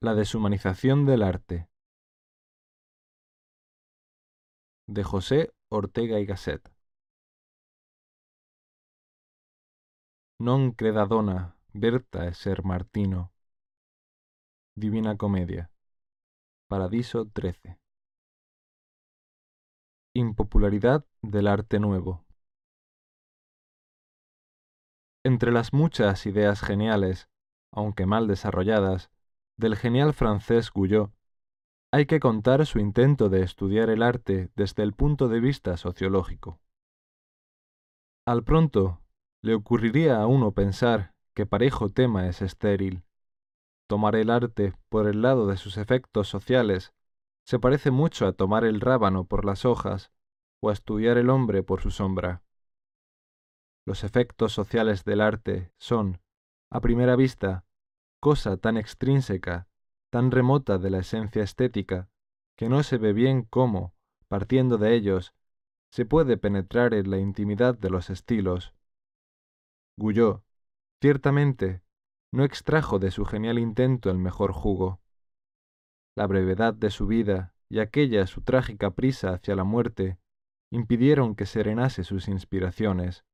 La deshumanización del arte. De José Ortega y Gasset. Non creda dona, Berta ser Martino. Divina Comedia. Paradiso 13. Impopularidad del arte nuevo. Entre las muchas ideas geniales, aunque mal desarrolladas, del genial francés Guyot, hay que contar su intento de estudiar el arte desde el punto de vista sociológico. Al pronto, le ocurriría a uno pensar que parejo tema es estéril. Tomar el arte por el lado de sus efectos sociales se parece mucho a tomar el rábano por las hojas o a estudiar el hombre por su sombra. Los efectos sociales del arte son, a primera vista, cosa tan extrínseca, tan remota de la esencia estética, que no se ve bien cómo, partiendo de ellos, se puede penetrar en la intimidad de los estilos. Guyot, ciertamente, no extrajo de su genial intento el mejor jugo. La brevedad de su vida y aquella su trágica prisa hacia la muerte impidieron que serenase sus inspiraciones,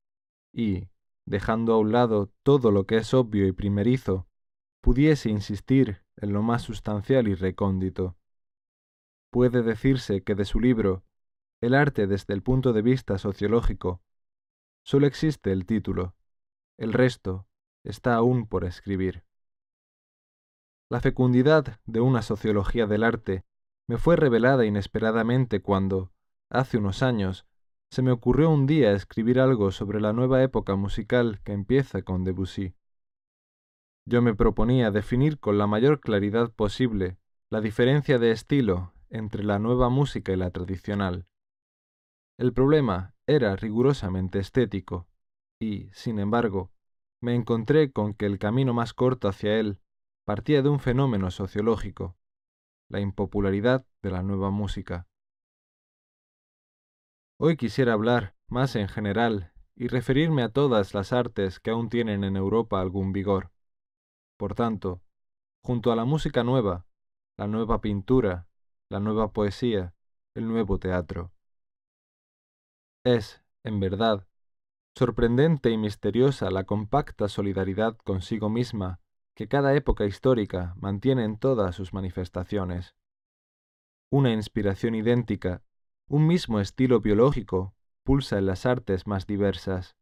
y, dejando a un lado todo lo que es obvio y primerizo, pudiese insistir en lo más sustancial y recóndito. Puede decirse que de su libro, El arte desde el punto de vista sociológico, solo existe el título, el resto está aún por escribir. La fecundidad de una sociología del arte me fue revelada inesperadamente cuando, hace unos años, se me ocurrió un día escribir algo sobre la nueva época musical que empieza con Debussy. Yo me proponía definir con la mayor claridad posible la diferencia de estilo entre la nueva música y la tradicional. El problema era rigurosamente estético, y, sin embargo, me encontré con que el camino más corto hacia él partía de un fenómeno sociológico, la impopularidad de la nueva música. Hoy quisiera hablar, más en general, y referirme a todas las artes que aún tienen en Europa algún vigor. Por tanto, junto a la música nueva, la nueva pintura, la nueva poesía, el nuevo teatro. Es, en verdad, sorprendente y misteriosa la compacta solidaridad consigo misma que cada época histórica mantiene en todas sus manifestaciones. Una inspiración idéntica, un mismo estilo biológico, pulsa en las artes más diversas.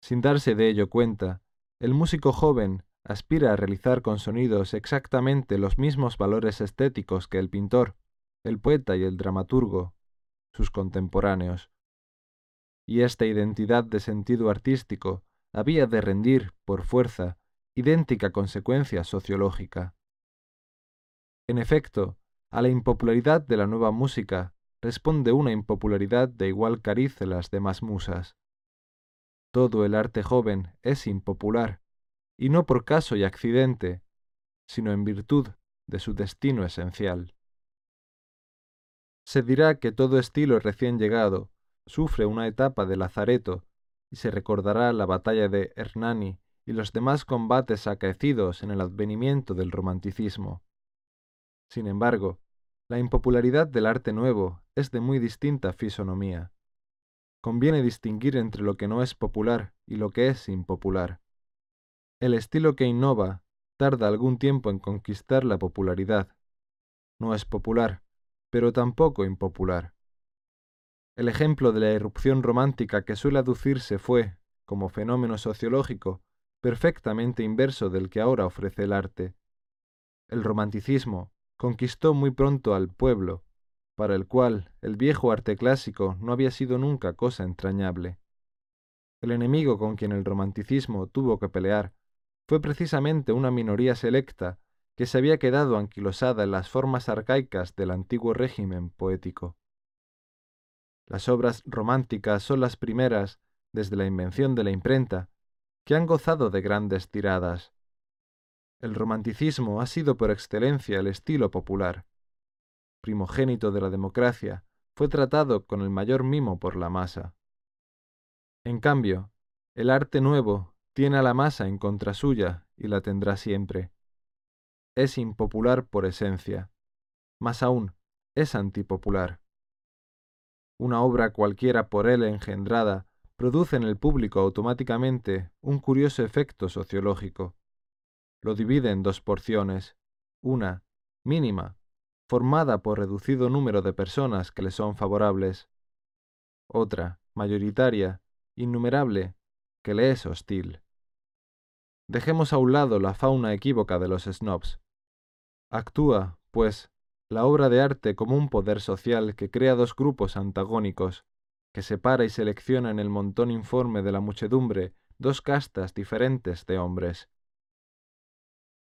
Sin darse de ello cuenta, el músico joven aspira a realizar con sonidos exactamente los mismos valores estéticos que el pintor, el poeta y el dramaturgo, sus contemporáneos. Y esta identidad de sentido artístico había de rendir, por fuerza, idéntica consecuencia sociológica. En efecto, a la impopularidad de la nueva música responde una impopularidad de igual cariz en las demás musas. Todo el arte joven es impopular, y no por caso y accidente, sino en virtud de su destino esencial. Se dirá que todo estilo recién llegado sufre una etapa de lazareto y se recordará la batalla de Hernani y los demás combates acaecidos en el advenimiento del romanticismo. Sin embargo, la impopularidad del arte nuevo es de muy distinta fisonomía. Conviene distinguir entre lo que no es popular y lo que es impopular. El estilo que innova tarda algún tiempo en conquistar la popularidad. No es popular, pero tampoco impopular. El ejemplo de la irrupción romántica que suele aducirse fue, como fenómeno sociológico, perfectamente inverso del que ahora ofrece el arte. El romanticismo conquistó muy pronto al pueblo, para el cual el viejo arte clásico no había sido nunca cosa entrañable. El enemigo con quien el romanticismo tuvo que pelear fue precisamente una minoría selecta que se había quedado anquilosada en las formas arcaicas del antiguo régimen poético. Las obras románticas son las primeras, desde la invención de la imprenta, que han gozado de grandes tiradas. El romanticismo ha sido por excelencia el estilo popular. Primogénito de la democracia, fue tratado con el mayor mimo por la masa. En cambio, el arte nuevo tiene a la masa en contra suya y la tendrá siempre. es impopular por esencia. Más aún, es antipopular. Una obra cualquiera por él engendrada produce en el público automáticamente un curioso efecto sociológico. Lo divide en dos porciones, una, mínima, formada por reducido número de personas que le son favorables, otra, mayoritaria, innumerable, que le es hostil. Dejemos a un lado la fauna equívoca de los snobs. Actúa, pues, la obra de arte como un poder social que crea dos grupos antagónicos, que separa y selecciona en el montón informe de la muchedumbre dos castas diferentes de hombres.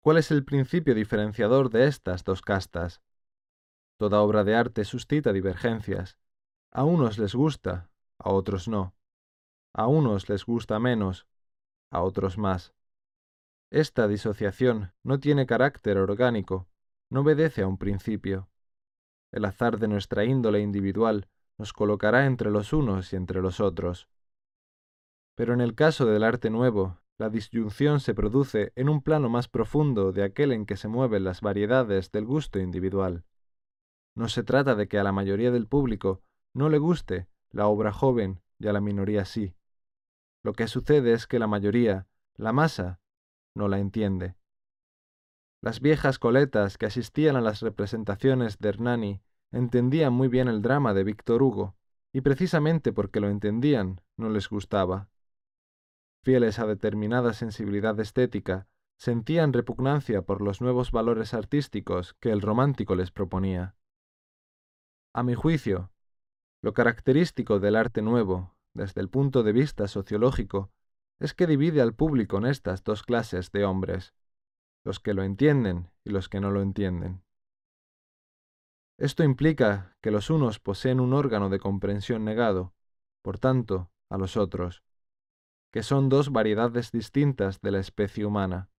¿Cuál es el principio diferenciador de estas dos castas? Toda obra de arte suscita divergencias. A unos les gusta, a otros no. A unos les gusta menos, a otros más. Esta disociación no tiene carácter orgánico, no obedece a un principio. El azar de nuestra índole individual nos colocará entre los unos y entre los otros. Pero en el caso del arte nuevo, la disyunción se produce en un plano más profundo de aquel en que se mueven las variedades del gusto individual. No se trata de que a la mayoría del público no le guste la obra joven y a la minoría sí. Lo que sucede es que la mayoría, la masa, no la entiende. Las viejas coletas que asistían a las representaciones de Hernani entendían muy bien el drama de Víctor Hugo, y precisamente porque lo entendían, no les gustaba. Fieles a determinada sensibilidad estética, sentían repugnancia por los nuevos valores artísticos que el romántico les proponía. A mi juicio, lo característico del arte nuevo, desde el punto de vista sociológico, es que divide al público en estas dos clases de hombres, los que lo entienden y los que no lo entienden. Esto implica que los unos poseen un órgano de comprensión negado, por tanto, a los otros, que son dos variedades distintas de la especie humana.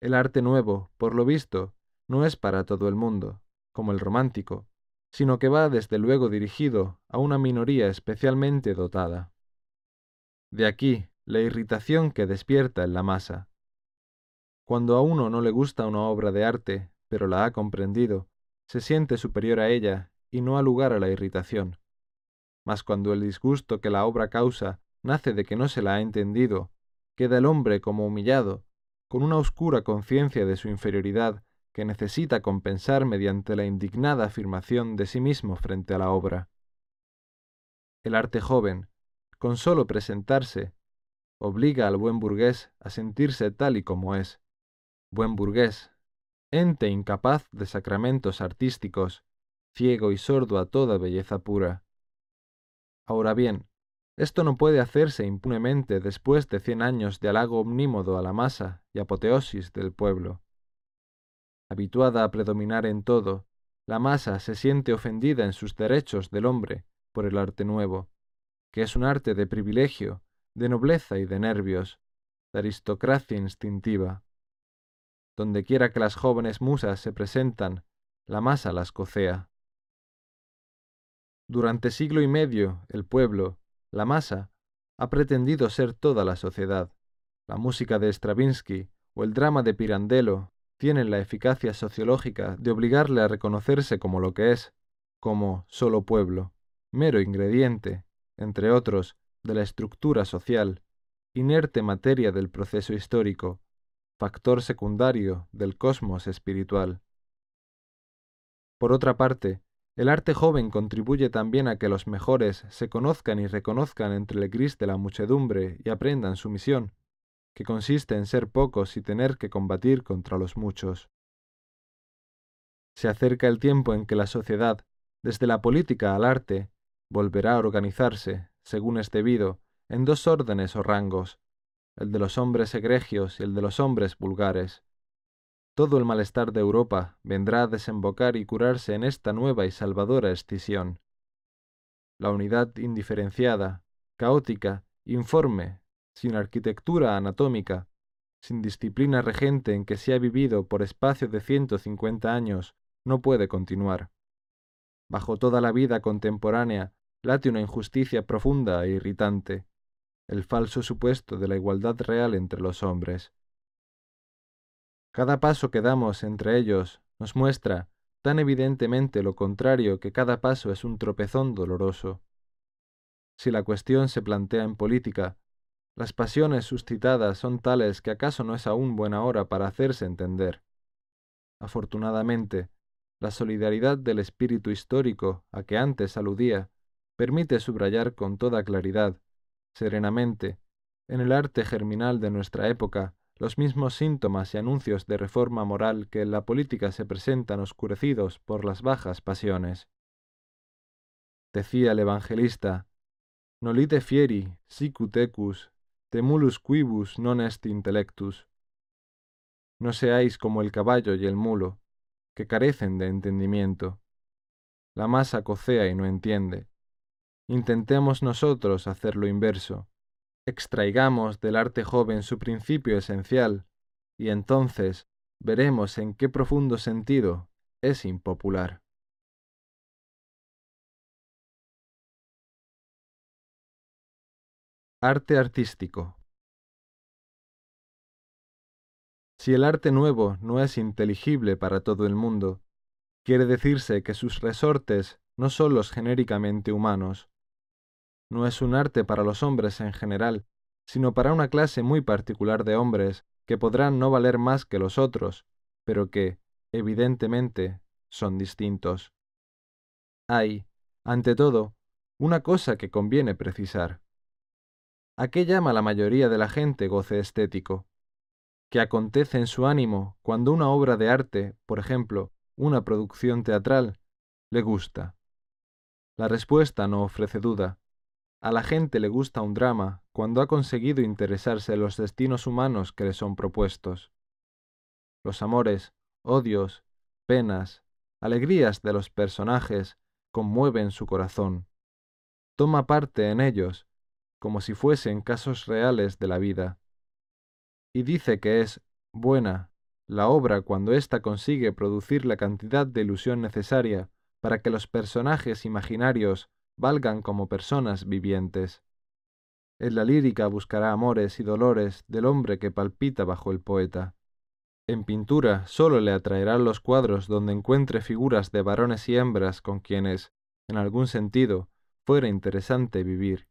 El arte nuevo, por lo visto, no es para todo el mundo, como el romántico, sino que va desde luego dirigido a una minoría especialmente dotada. De aquí la irritación que despierta en la masa. Cuando a uno no le gusta una obra de arte, pero la ha comprendido, se siente superior a ella y no ha lugar a la irritación. Mas cuando el disgusto que la obra causa nace de que no se la ha entendido, queda el hombre como humillado, con una oscura conciencia de su inferioridad que necesita compensar mediante la indignada afirmación de sí mismo frente a la obra. El arte joven, con sólo presentarse, obliga al buen burgués a sentirse tal y como es. Buen burgués, ente incapaz de sacramentos artísticos, ciego y sordo a toda belleza pura. Ahora bien, esto no puede hacerse impunemente después de cien años de halago omnímodo a la masa y apoteosis del pueblo. Habituada a predominar en todo, la masa se siente ofendida en sus derechos del hombre por el arte nuevo, que es un arte de privilegio, de nobleza y de nervios, de aristocracia instintiva. Donde quiera que las jóvenes musas se presentan, la masa las cocea. Durante siglo y medio, el pueblo, la masa, ha pretendido ser toda la sociedad. La música de Stravinsky o el drama de Pirandello tienen la eficacia sociológica de obligarle a reconocerse como lo que es, como solo pueblo, mero ingrediente, entre otros, de la estructura social, inerte materia del proceso histórico, factor secundario del cosmos espiritual. Por otra parte, el arte joven contribuye también a que los mejores se conozcan y reconozcan entre el gris de la muchedumbre y aprendan su misión, que consiste en ser pocos y tener que combatir contra los muchos. Se acerca el tiempo en que la sociedad, desde la política al arte, volverá a organizarse, según es debido, en dos órdenes o rangos, el de los hombres egregios y el de los hombres vulgares. Todo el malestar de Europa vendrá a desembocar y curarse en esta nueva y salvadora escisión. La unidad indiferenciada, caótica, informe, sin arquitectura anatómica, sin disciplina regente en que se ha vivido por espacio de ciento cincuenta años, no puede continuar. Bajo toda la vida contemporánea late una injusticia profunda e irritante, el falso supuesto de la igualdad real entre los hombres. Cada paso que damos entre ellos nos muestra tan evidentemente lo contrario que cada paso es un tropezón doloroso. Si la cuestión se plantea en política, las pasiones suscitadas son tales que acaso no es aún buena hora para hacerse entender. Afortunadamente, la solidaridad del espíritu histórico a que antes aludía permite subrayar con toda claridad, serenamente, en el arte germinal de nuestra época, los mismos síntomas y anuncios de reforma moral que en la política se presentan oscurecidos por las bajas pasiones. Decía el evangelista, Nolite fieri, sicut ecus, temulus quibus non est intellectus. No seáis como el caballo y el mulo, que carecen de entendimiento. La masa cocea y no entiende. Intentemos nosotros hacer lo inverso extraigamos del arte joven su principio esencial, y entonces veremos en qué profundo sentido es impopular. Arte artístico Si el arte nuevo no es inteligible para todo el mundo, quiere decirse que sus resortes no son los genéricamente humanos, no es un arte para los hombres en general, sino para una clase muy particular de hombres que podrán no valer más que los otros, pero que, evidentemente, son distintos. Hay, ante todo, una cosa que conviene precisar. ¿A qué llama la mayoría de la gente goce estético? ¿Qué acontece en su ánimo cuando una obra de arte, por ejemplo, una producción teatral, le gusta? La respuesta no ofrece duda. A la gente le gusta un drama cuando ha conseguido interesarse en los destinos humanos que le son propuestos. Los amores, odios, penas, alegrías de los personajes conmueven su corazón. Toma parte en ellos, como si fuesen casos reales de la vida. Y dice que es buena la obra cuando ésta consigue producir la cantidad de ilusión necesaria para que los personajes imaginarios valgan como personas vivientes. En la lírica buscará amores y dolores del hombre que palpita bajo el poeta. En pintura sólo le atraerán los cuadros donde encuentre figuras de varones y hembras con quienes, en algún sentido, fuera interesante vivir.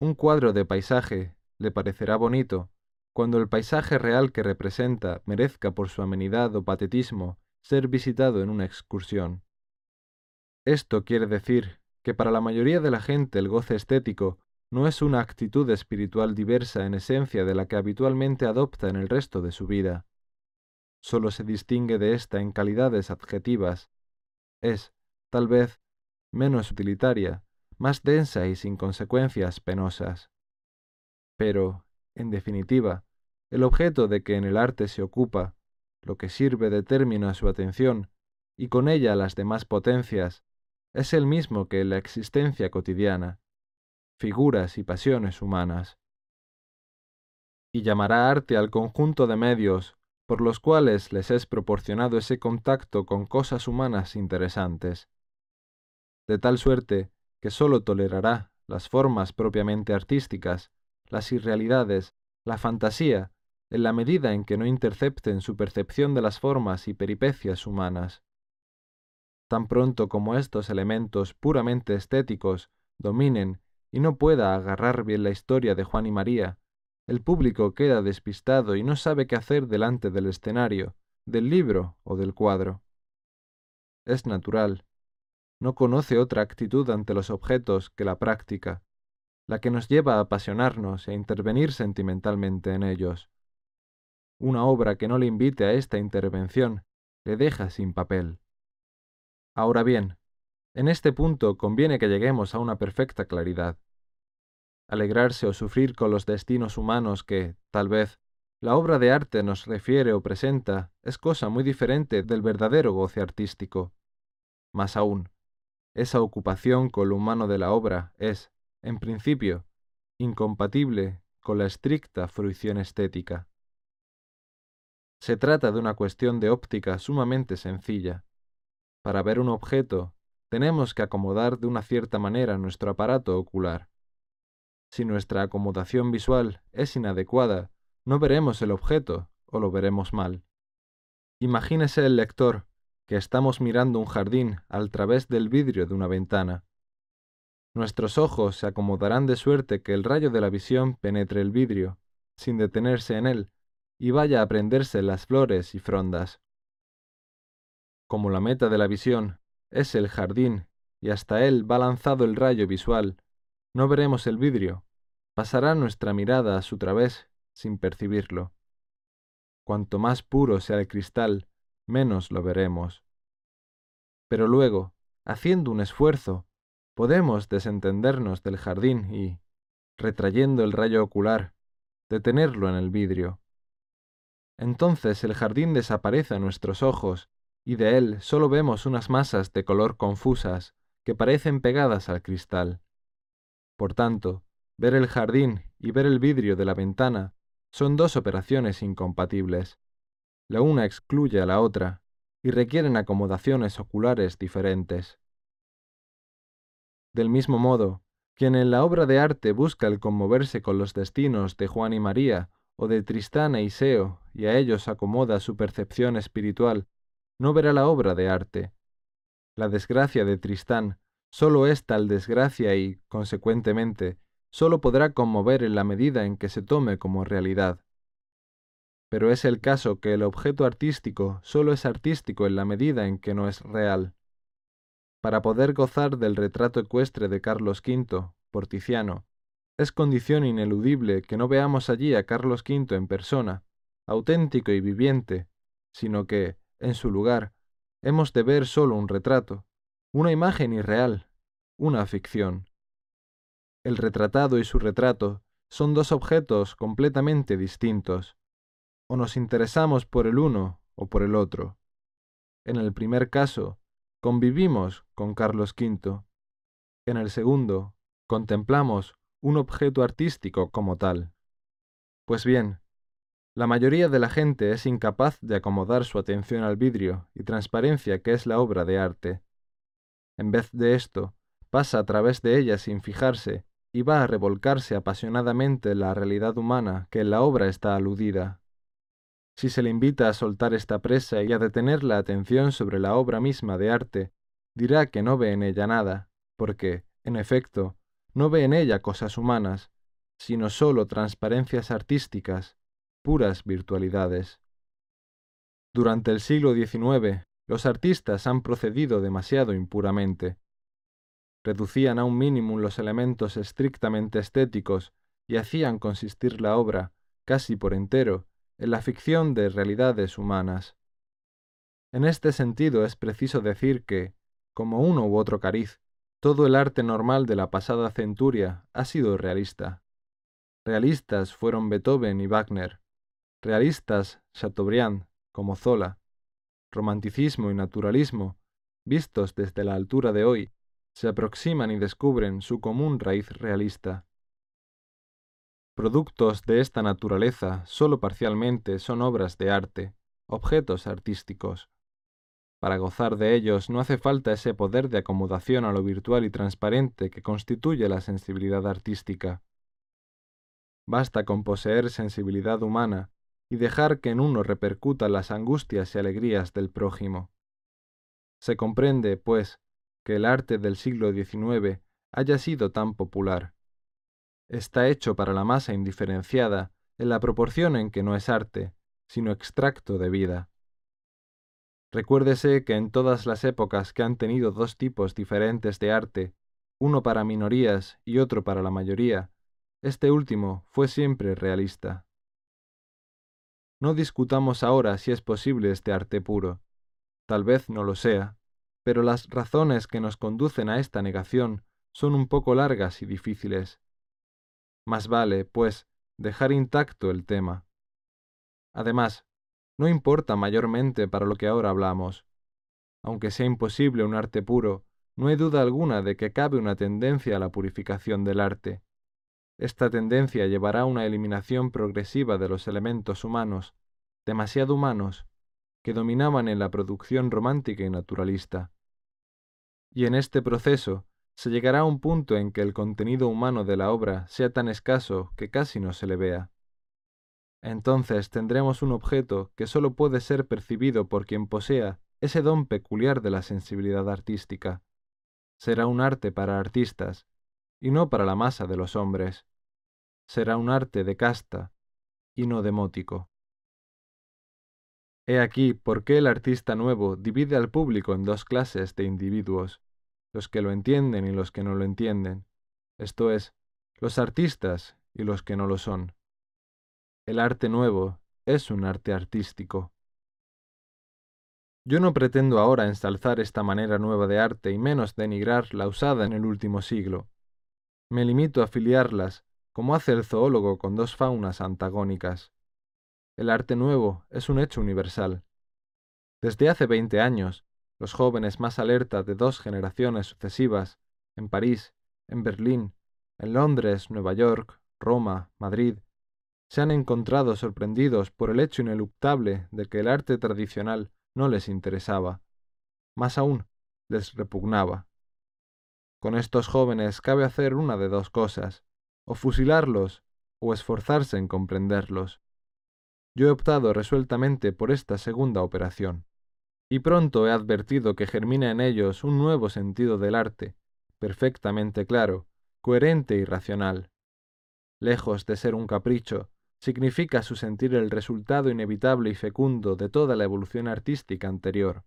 Un cuadro de paisaje le parecerá bonito cuando el paisaje real que representa merezca por su amenidad o patetismo ser visitado en una excursión. Esto quiere decir que para la mayoría de la gente el goce estético no es una actitud espiritual diversa en esencia de la que habitualmente adopta en el resto de su vida. Solo se distingue de ésta en calidades adjetivas. Es, tal vez, menos utilitaria, más densa y sin consecuencias penosas. Pero, en definitiva, el objeto de que en el arte se ocupa, lo que sirve de término a su atención, y con ella las demás potencias, es el mismo que la existencia cotidiana, figuras y pasiones humanas. Y llamará arte al conjunto de medios por los cuales les es proporcionado ese contacto con cosas humanas interesantes, de tal suerte que sólo tolerará las formas propiamente artísticas, las irrealidades, la fantasía, en la medida en que no intercepten su percepción de las formas y peripecias humanas. Tan pronto como estos elementos puramente estéticos dominen y no pueda agarrar bien la historia de Juan y María, el público queda despistado y no sabe qué hacer delante del escenario, del libro o del cuadro. Es natural. No conoce otra actitud ante los objetos que la práctica, la que nos lleva a apasionarnos e intervenir sentimentalmente en ellos. Una obra que no le invite a esta intervención le deja sin papel. Ahora bien, en este punto conviene que lleguemos a una perfecta claridad. Alegrarse o sufrir con los destinos humanos que, tal vez, la obra de arte nos refiere o presenta es cosa muy diferente del verdadero goce artístico. Más aún, esa ocupación con lo humano de la obra es, en principio, incompatible con la estricta fruición estética. Se trata de una cuestión de óptica sumamente sencilla. Para ver un objeto, tenemos que acomodar de una cierta manera nuestro aparato ocular. Si nuestra acomodación visual es inadecuada, no veremos el objeto, o lo veremos mal. Imagínese el lector que estamos mirando un jardín al través del vidrio de una ventana. Nuestros ojos se acomodarán de suerte que el rayo de la visión penetre el vidrio, sin detenerse en él, y vaya a prenderse las flores y frondas. Como la meta de la visión es el jardín y hasta él va lanzado el rayo visual, no veremos el vidrio, pasará nuestra mirada a su través sin percibirlo. Cuanto más puro sea el cristal, menos lo veremos. Pero luego, haciendo un esfuerzo, podemos desentendernos del jardín y, retrayendo el rayo ocular, detenerlo en el vidrio. Entonces el jardín desaparece a nuestros ojos y de él solo vemos unas masas de color confusas que parecen pegadas al cristal. Por tanto, ver el jardín y ver el vidrio de la ventana son dos operaciones incompatibles. La una excluye a la otra y requieren acomodaciones oculares diferentes. Del mismo modo, quien en la obra de arte busca el conmoverse con los destinos de Juan y María o de Tristán e Iseo y a ellos acomoda su percepción espiritual no verá la obra de arte. La desgracia de Tristán sólo es tal desgracia y, consecuentemente, sólo podrá conmover en la medida en que se tome como realidad. Pero es el caso que el objeto artístico sólo es artístico en la medida en que no es real. Para poder gozar del retrato ecuestre de Carlos V, por Tiziano, es condición ineludible que no veamos allí a Carlos V en persona, auténtico y viviente, sino que, en su lugar, hemos de ver solo un retrato, una imagen irreal, una ficción. El retratado y su retrato son dos objetos completamente distintos. O nos interesamos por el uno o por el otro. En el primer caso, convivimos con Carlos V. En el segundo, contemplamos un objeto artístico como tal. Pues bien, la mayoría de la gente es incapaz de acomodar su atención al vidrio y transparencia que es la obra de arte. En vez de esto, pasa a través de ella sin fijarse y va a revolcarse apasionadamente en la realidad humana que en la obra está aludida. Si se le invita a soltar esta presa y a detener la atención sobre la obra misma de arte, dirá que no ve en ella nada, porque, en efecto, no ve en ella cosas humanas, sino sólo transparencias artísticas, puras virtualidades. Durante el siglo XIX, los artistas han procedido demasiado impuramente. Reducían a un mínimo los elementos estrictamente estéticos y hacían consistir la obra, casi por entero, en la ficción de realidades humanas. En este sentido es preciso decir que, como uno u otro cariz, todo el arte normal de la pasada centuria ha sido realista. Realistas fueron Beethoven y Wagner, realistas Chateaubriand como Zola, romanticismo y naturalismo, vistos desde la altura de hoy, se aproximan y descubren su común raíz realista. Productos de esta naturaleza sólo parcialmente son obras de arte, objetos artísticos. Para gozar de ellos no hace falta ese poder de acomodación a lo virtual y transparente que constituye la sensibilidad artística. Basta con poseer sensibilidad humana y dejar que en uno repercutan las angustias y alegrías del prójimo. Se comprende, pues, que el arte del siglo XIX haya sido tan popular. Está hecho para la masa indiferenciada en la proporción en que no es arte, sino extracto de vida. Recuérdese que en todas las épocas que han tenido dos tipos diferentes de arte, uno para minorías y otro para la mayoría, este último fue siempre realista. No discutamos ahora si es posible este arte puro. Tal vez no lo sea, pero las razones que nos conducen a esta negación son un poco largas y difíciles. Más vale, pues, dejar intacto el tema. Además, no importa mayormente para lo que ahora hablamos. Aunque sea imposible un arte puro, no hay duda alguna de que cabe una tendencia a la purificación del arte. Esta tendencia llevará a una eliminación progresiva de los elementos humanos, demasiado humanos, que dominaban en la producción romántica y naturalista. Y en este proceso se llegará a un punto en que el contenido humano de la obra sea tan escaso que casi no se le vea. Entonces tendremos un objeto que sólo puede ser percibido por quien posea ese don peculiar de la sensibilidad artística. Será un arte para artistas, y no para la masa de los hombres. Será un arte de casta, y no demótico. He aquí por qué el artista nuevo divide al público en dos clases de individuos, los que lo entienden y los que no lo entienden, esto es, los artistas y los que no lo son. El arte nuevo es un arte artístico. Yo no pretendo ahora ensalzar esta manera nueva de arte y menos denigrar la usada en el último siglo. Me limito a filiarlas, como hace el zoólogo con dos faunas antagónicas. El arte nuevo es un hecho universal. Desde hace veinte años, los jóvenes más alerta de dos generaciones sucesivas, en París, en Berlín, en Londres, Nueva York, Roma, Madrid, se han encontrado sorprendidos por el hecho ineluctable de que el arte tradicional no les interesaba. Más aún, les repugnaba. Con estos jóvenes cabe hacer una de dos cosas, o fusilarlos, o esforzarse en comprenderlos. Yo he optado resueltamente por esta segunda operación, y pronto he advertido que germina en ellos un nuevo sentido del arte, perfectamente claro, coherente y racional. Lejos de ser un capricho, significa su sentir el resultado inevitable y fecundo de toda la evolución artística anterior.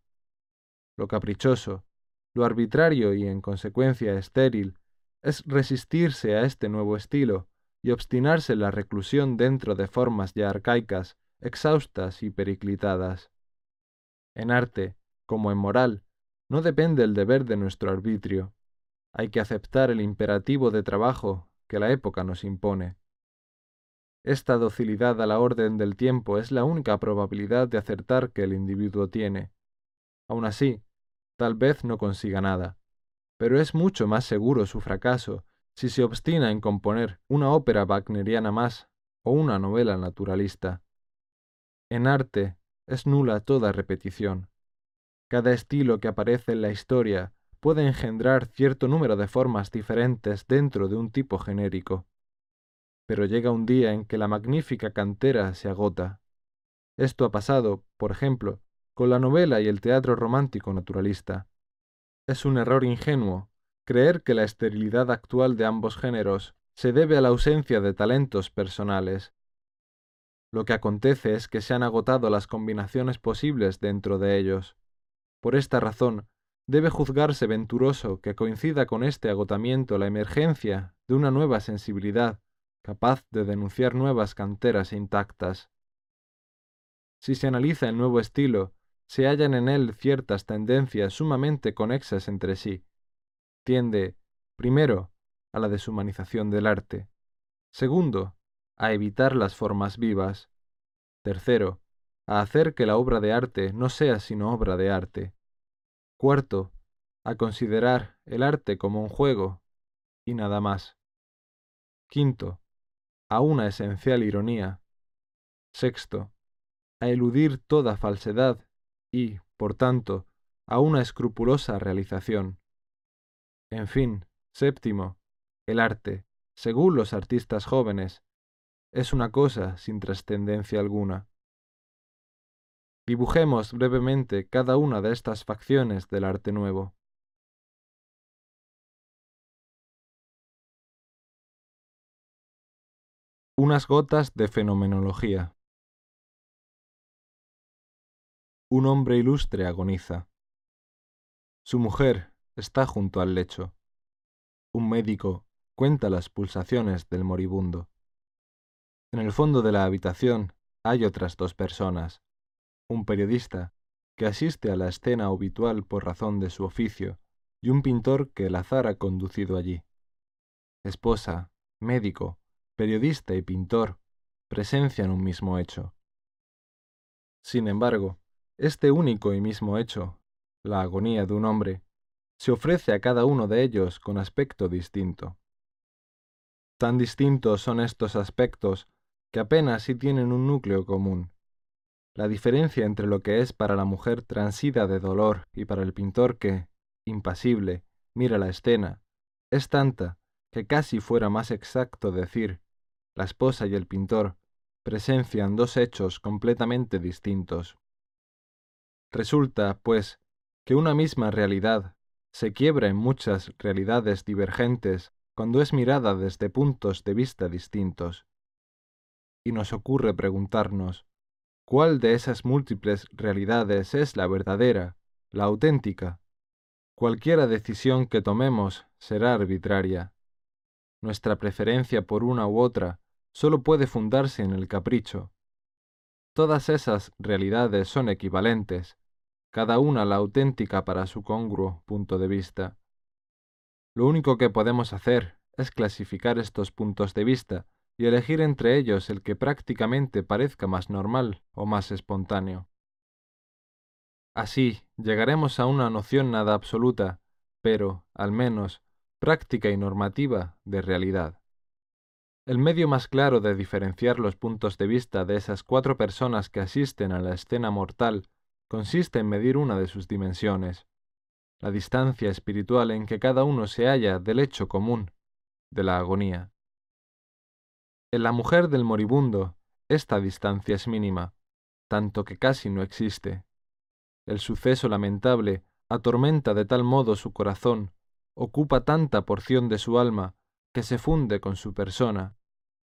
Lo caprichoso, lo arbitrario y en consecuencia estéril, es resistirse a este nuevo estilo y obstinarse en la reclusión dentro de formas ya arcaicas, exhaustas y periclitadas. En arte, como en moral, no depende el deber de nuestro arbitrio. Hay que aceptar el imperativo de trabajo que la época nos impone. Esta docilidad a la orden del tiempo es la única probabilidad de acertar que el individuo tiene. Aun así, tal vez no consiga nada, pero es mucho más seguro su fracaso si se obstina en componer una ópera wagneriana más o una novela naturalista. En arte es nula toda repetición. Cada estilo que aparece en la historia puede engendrar cierto número de formas diferentes dentro de un tipo genérico pero llega un día en que la magnífica cantera se agota. Esto ha pasado, por ejemplo, con la novela y el teatro romántico naturalista. Es un error ingenuo creer que la esterilidad actual de ambos géneros se debe a la ausencia de talentos personales. Lo que acontece es que se han agotado las combinaciones posibles dentro de ellos. Por esta razón, debe juzgarse venturoso que coincida con este agotamiento la emergencia de una nueva sensibilidad capaz de denunciar nuevas canteras intactas. Si se analiza el nuevo estilo, se hallan en él ciertas tendencias sumamente conexas entre sí. Tiende, primero, a la deshumanización del arte. Segundo, a evitar las formas vivas. Tercero, a hacer que la obra de arte no sea sino obra de arte. Cuarto, a considerar el arte como un juego y nada más. Quinto, a una esencial ironía. Sexto, a eludir toda falsedad y, por tanto, a una escrupulosa realización. En fin, séptimo, el arte, según los artistas jóvenes, es una cosa sin trascendencia alguna. Dibujemos brevemente cada una de estas facciones del arte nuevo. Unas gotas de fenomenología. Un hombre ilustre agoniza. Su mujer está junto al lecho. Un médico cuenta las pulsaciones del moribundo. En el fondo de la habitación hay otras dos personas. Un periodista, que asiste a la escena habitual por razón de su oficio, y un pintor que el azar ha conducido allí. Esposa, médico, periodista y pintor presencian un mismo hecho. Sin embargo, este único y mismo hecho, la agonía de un hombre, se ofrece a cada uno de ellos con aspecto distinto. Tan distintos son estos aspectos que apenas si tienen un núcleo común. La diferencia entre lo que es para la mujer transida de dolor y para el pintor que, impasible, mira la escena, es tanta que casi fuera más exacto decir la esposa y el pintor presencian dos hechos completamente distintos. Resulta, pues, que una misma realidad se quiebra en muchas realidades divergentes cuando es mirada desde puntos de vista distintos. Y nos ocurre preguntarnos, ¿cuál de esas múltiples realidades es la verdadera, la auténtica? Cualquiera decisión que tomemos será arbitraria. Nuestra preferencia por una u otra solo puede fundarse en el capricho. Todas esas realidades son equivalentes, cada una la auténtica para su congruo punto de vista. Lo único que podemos hacer es clasificar estos puntos de vista y elegir entre ellos el que prácticamente parezca más normal o más espontáneo. Así llegaremos a una noción nada absoluta, pero, al menos, práctica y normativa de realidad. El medio más claro de diferenciar los puntos de vista de esas cuatro personas que asisten a la escena mortal consiste en medir una de sus dimensiones, la distancia espiritual en que cada uno se halla del hecho común, de la agonía. En la mujer del moribundo, esta distancia es mínima, tanto que casi no existe. El suceso lamentable atormenta de tal modo su corazón, ocupa tanta porción de su alma, que se funde con su persona,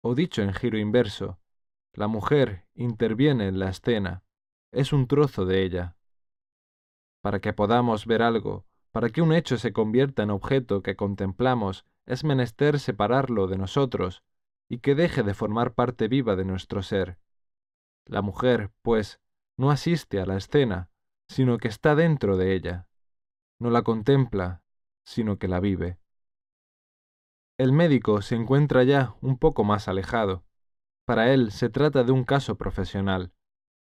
o dicho en giro inverso, la mujer interviene en la escena, es un trozo de ella. Para que podamos ver algo, para que un hecho se convierta en objeto que contemplamos, es menester separarlo de nosotros y que deje de formar parte viva de nuestro ser. La mujer, pues, no asiste a la escena, sino que está dentro de ella. No la contempla, sino que la vive. El médico se encuentra ya un poco más alejado. Para él se trata de un caso profesional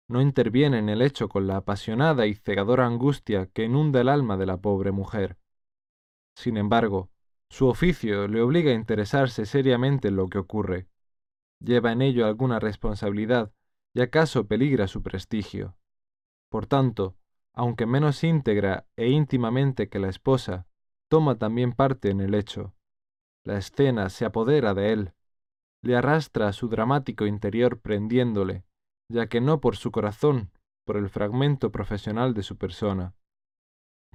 no interviene en el hecho con la apasionada y cegadora angustia que inunda el alma de la pobre mujer. Sin embargo, su oficio le obliga a interesarse seriamente en lo que ocurre. Lleva en ello alguna responsabilidad y acaso peligra su prestigio. Por tanto, aunque menos íntegra e íntimamente que la esposa, toma también parte en el hecho. La escena se apodera de él, le arrastra a su dramático interior prendiéndole, ya que no por su corazón, por el fragmento profesional de su persona.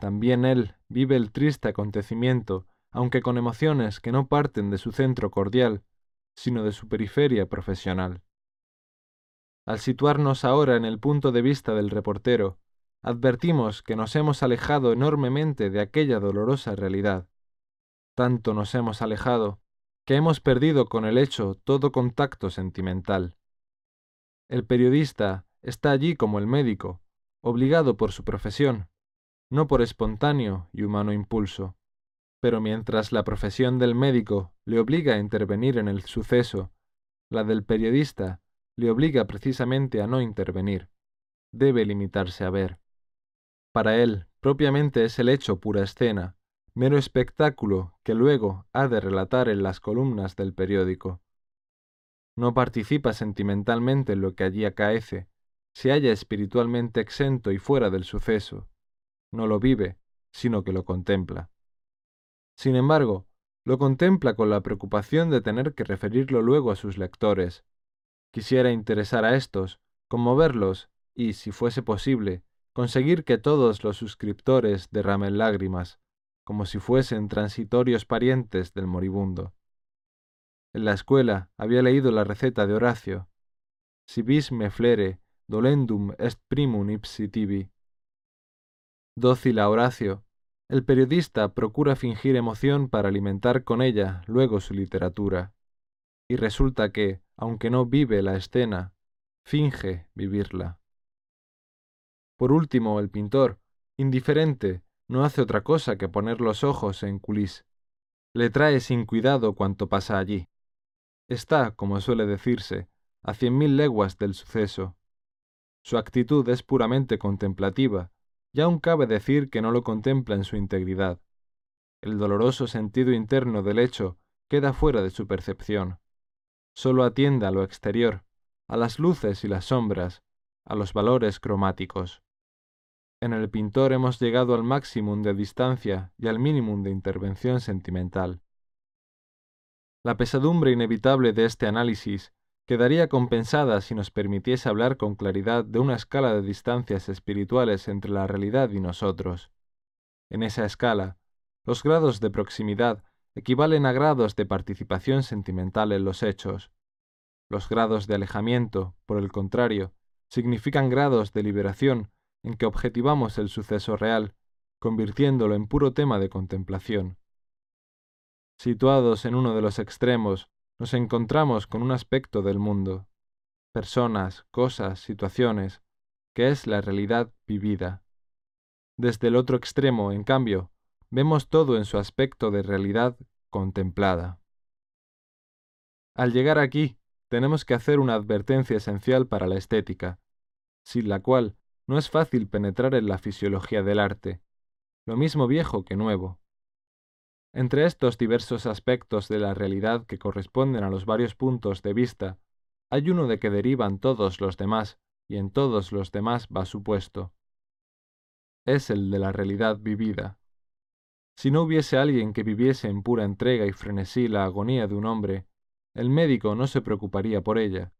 También él vive el triste acontecimiento, aunque con emociones que no parten de su centro cordial, sino de su periferia profesional. Al situarnos ahora en el punto de vista del reportero, advertimos que nos hemos alejado enormemente de aquella dolorosa realidad. Tanto nos hemos alejado que hemos perdido con el hecho todo contacto sentimental. El periodista está allí como el médico, obligado por su profesión, no por espontáneo y humano impulso. Pero mientras la profesión del médico le obliga a intervenir en el suceso, la del periodista le obliga precisamente a no intervenir. Debe limitarse a ver. Para él, propiamente es el hecho pura escena, mero espectáculo que luego ha de relatar en las columnas del periódico no participa sentimentalmente en lo que allí acaece, se halla espiritualmente exento y fuera del suceso, no lo vive, sino que lo contempla. Sin embargo, lo contempla con la preocupación de tener que referirlo luego a sus lectores. Quisiera interesar a estos, conmoverlos y, si fuese posible, conseguir que todos los suscriptores derramen lágrimas, como si fuesen transitorios parientes del moribundo. En la escuela había leído la receta de Horacio. Si vis me flere, dolendum est primum ipsi tibi. Dócil a Horacio, el periodista procura fingir emoción para alimentar con ella luego su literatura. Y resulta que, aunque no vive la escena, finge vivirla. Por último, el pintor, indiferente, no hace otra cosa que poner los ojos en culis. Le trae sin cuidado cuanto pasa allí está, como suele decirse, a cien mil leguas del suceso. Su actitud es puramente contemplativa, y aún cabe decir que no lo contempla en su integridad. El doloroso sentido interno del hecho queda fuera de su percepción. Solo atiende a lo exterior, a las luces y las sombras, a los valores cromáticos. En el pintor hemos llegado al máximo de distancia y al mínimo de intervención sentimental. La pesadumbre inevitable de este análisis, quedaría compensada si nos permitiese hablar con claridad de una escala de distancias espirituales entre la realidad y nosotros. En esa escala, los grados de proximidad equivalen a grados de participación sentimental en los hechos. Los grados de alejamiento, por el contrario, significan grados de liberación en que objetivamos el suceso real, convirtiéndolo en puro tema de contemplación. Situados en uno de los extremos, nos encontramos con un aspecto del mundo, personas, cosas, situaciones, que es la realidad vivida. Desde el otro extremo, en cambio, vemos todo en su aspecto de realidad contemplada. Al llegar aquí, tenemos que hacer una advertencia esencial para la estética, sin la cual no es fácil penetrar en la fisiología del arte, lo mismo viejo que nuevo. Entre estos diversos aspectos de la realidad que corresponden a los varios puntos de vista, hay uno de que derivan todos los demás, y en todos los demás va supuesto. Es el de la realidad vivida. Si no hubiese alguien que viviese en pura entrega y frenesí la agonía de un hombre, el médico no se preocuparía por ella.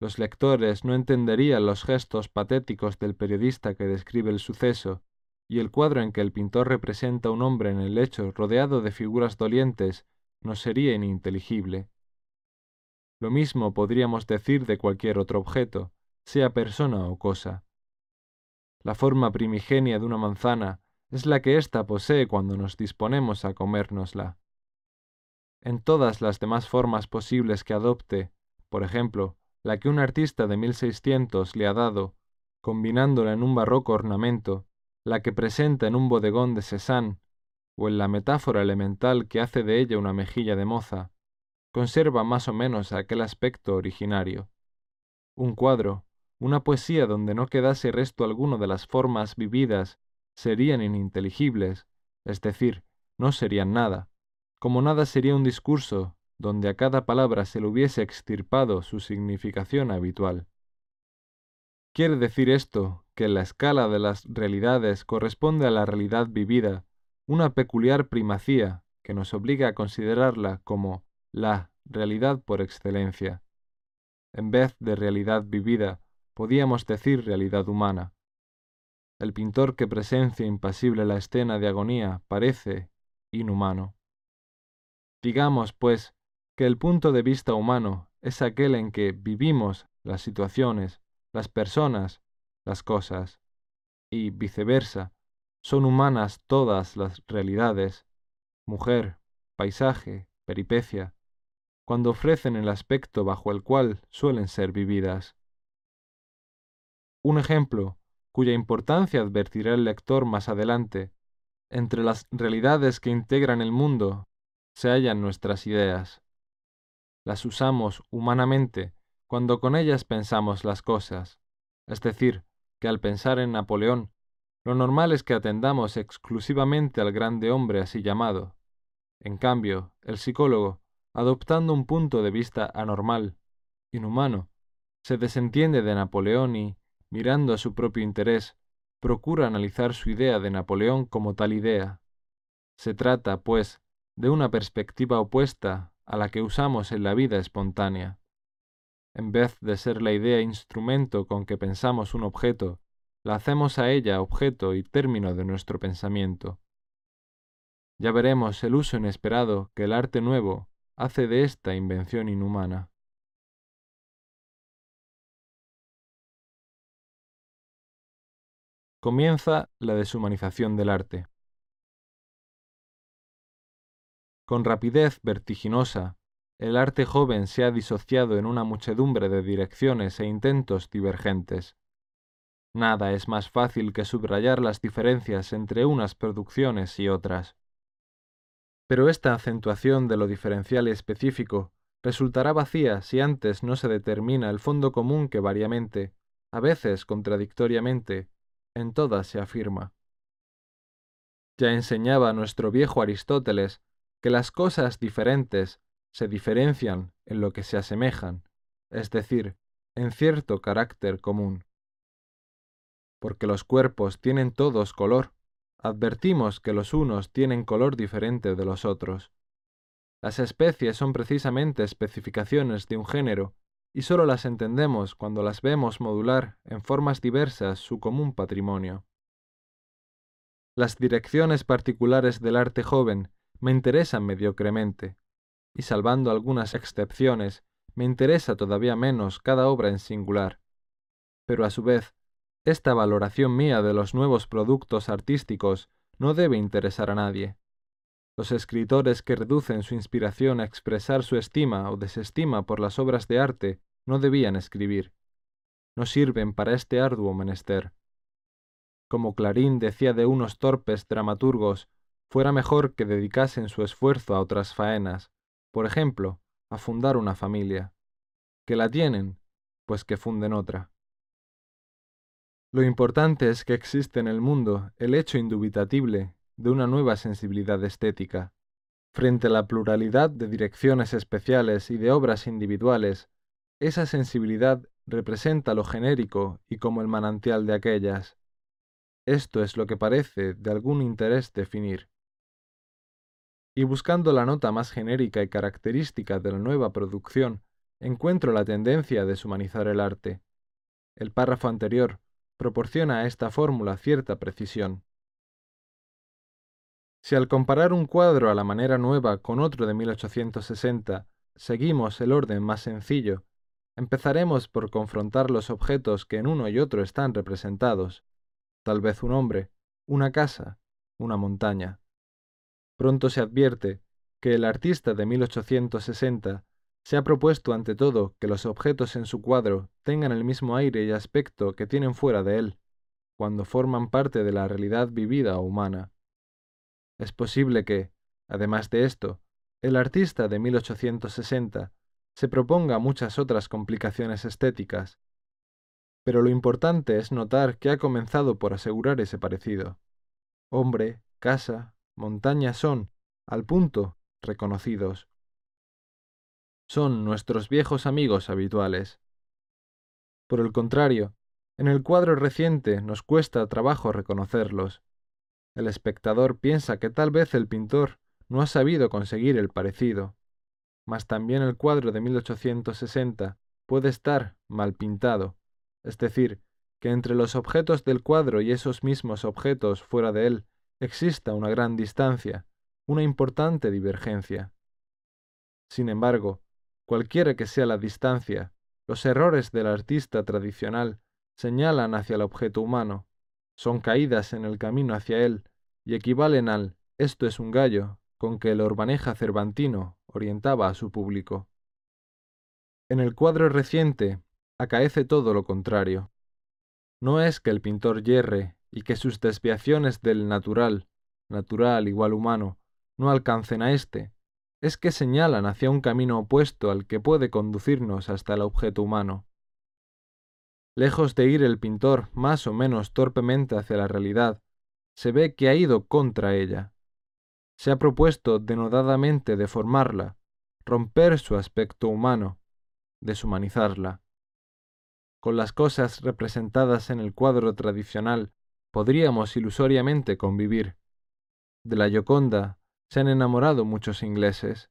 Los lectores no entenderían los gestos patéticos del periodista que describe el suceso, y el cuadro en que el pintor representa a un hombre en el lecho rodeado de figuras dolientes no sería ininteligible. Lo mismo podríamos decir de cualquier otro objeto, sea persona o cosa. La forma primigenia de una manzana es la que ésta posee cuando nos disponemos a comérnosla. En todas las demás formas posibles que adopte, por ejemplo, la que un artista de 1600 le ha dado, combinándola en un barroco ornamento, la que presenta en un bodegón de Cézanne, o en la metáfora elemental que hace de ella una mejilla de moza, conserva más o menos aquel aspecto originario. Un cuadro, una poesía donde no quedase resto alguno de las formas vividas, serían ininteligibles, es decir, no serían nada, como nada sería un discurso donde a cada palabra se le hubiese extirpado su significación habitual. Quiere decir esto que en la escala de las realidades corresponde a la realidad vivida una peculiar primacía que nos obliga a considerarla como la realidad por excelencia. En vez de realidad vivida, podíamos decir realidad humana. El pintor que presencia impasible la escena de agonía parece inhumano. Digamos, pues, que el punto de vista humano es aquel en que vivimos las situaciones, las personas, las cosas, y viceversa, son humanas todas las realidades, mujer, paisaje, peripecia, cuando ofrecen el aspecto bajo el cual suelen ser vividas. Un ejemplo, cuya importancia advertirá el lector más adelante, entre las realidades que integran el mundo se hallan nuestras ideas. Las usamos humanamente cuando con ellas pensamos las cosas, es decir, que al pensar en Napoleón, lo normal es que atendamos exclusivamente al grande hombre así llamado. En cambio, el psicólogo, adoptando un punto de vista anormal, inhumano, se desentiende de Napoleón y, mirando a su propio interés, procura analizar su idea de Napoleón como tal idea. Se trata, pues, de una perspectiva opuesta a la que usamos en la vida espontánea. En vez de ser la idea instrumento con que pensamos un objeto, la hacemos a ella objeto y término de nuestro pensamiento. Ya veremos el uso inesperado que el arte nuevo hace de esta invención inhumana. Comienza la deshumanización del arte. Con rapidez vertiginosa, el arte joven se ha disociado en una muchedumbre de direcciones e intentos divergentes. Nada es más fácil que subrayar las diferencias entre unas producciones y otras. Pero esta acentuación de lo diferencial y específico resultará vacía si antes no se determina el fondo común que variamente, a veces contradictoriamente, en todas se afirma. Ya enseñaba nuestro viejo Aristóteles que las cosas diferentes se diferencian en lo que se asemejan, es decir, en cierto carácter común. Porque los cuerpos tienen todos color, advertimos que los unos tienen color diferente de los otros. Las especies son precisamente especificaciones de un género y sólo las entendemos cuando las vemos modular en formas diversas su común patrimonio. Las direcciones particulares del arte joven me interesan mediocremente, y salvando algunas excepciones, me interesa todavía menos cada obra en singular. Pero a su vez, esta valoración mía de los nuevos productos artísticos no debe interesar a nadie. Los escritores que reducen su inspiración a expresar su estima o desestima por las obras de arte no debían escribir. No sirven para este arduo menester. Como Clarín decía de unos torpes dramaturgos, fuera mejor que dedicasen su esfuerzo a otras faenas, por ejemplo, a fundar una familia. Que la tienen, pues que funden otra. Lo importante es que existe en el mundo el hecho indubitatible de una nueva sensibilidad estética. Frente a la pluralidad de direcciones especiales y de obras individuales, esa sensibilidad representa lo genérico y como el manantial de aquellas. Esto es lo que parece de algún interés definir. Y buscando la nota más genérica y característica de la nueva producción, encuentro la tendencia a deshumanizar el arte. El párrafo anterior proporciona a esta fórmula cierta precisión. Si al comparar un cuadro a la manera nueva con otro de 1860 seguimos el orden más sencillo, empezaremos por confrontar los objetos que en uno y otro están representados, tal vez un hombre, una casa, una montaña. Pronto se advierte que el artista de 1860 se ha propuesto ante todo que los objetos en su cuadro tengan el mismo aire y aspecto que tienen fuera de él, cuando forman parte de la realidad vivida o humana. Es posible que, además de esto, el artista de 1860 se proponga muchas otras complicaciones estéticas, pero lo importante es notar que ha comenzado por asegurar ese parecido. Hombre, casa, montaña son, al punto, reconocidos son nuestros viejos amigos habituales. Por el contrario, en el cuadro reciente nos cuesta trabajo reconocerlos. El espectador piensa que tal vez el pintor no ha sabido conseguir el parecido, mas también el cuadro de 1860 puede estar mal pintado, es decir, que entre los objetos del cuadro y esos mismos objetos fuera de él exista una gran distancia, una importante divergencia. Sin embargo, Cualquiera que sea la distancia, los errores del artista tradicional señalan hacia el objeto humano, son caídas en el camino hacia él y equivalen al esto es un gallo con que el Orbaneja cervantino orientaba a su público. En el cuadro reciente acaece todo lo contrario. No es que el pintor yerre y que sus desviaciones del natural, natural igual humano, no alcancen a éste, es que señalan hacia un camino opuesto al que puede conducirnos hasta el objeto humano. Lejos de ir el pintor más o menos torpemente hacia la realidad, se ve que ha ido contra ella. Se ha propuesto denodadamente deformarla, romper su aspecto humano, deshumanizarla. Con las cosas representadas en el cuadro tradicional podríamos ilusoriamente convivir. De la Gioconda se han enamorado muchos ingleses.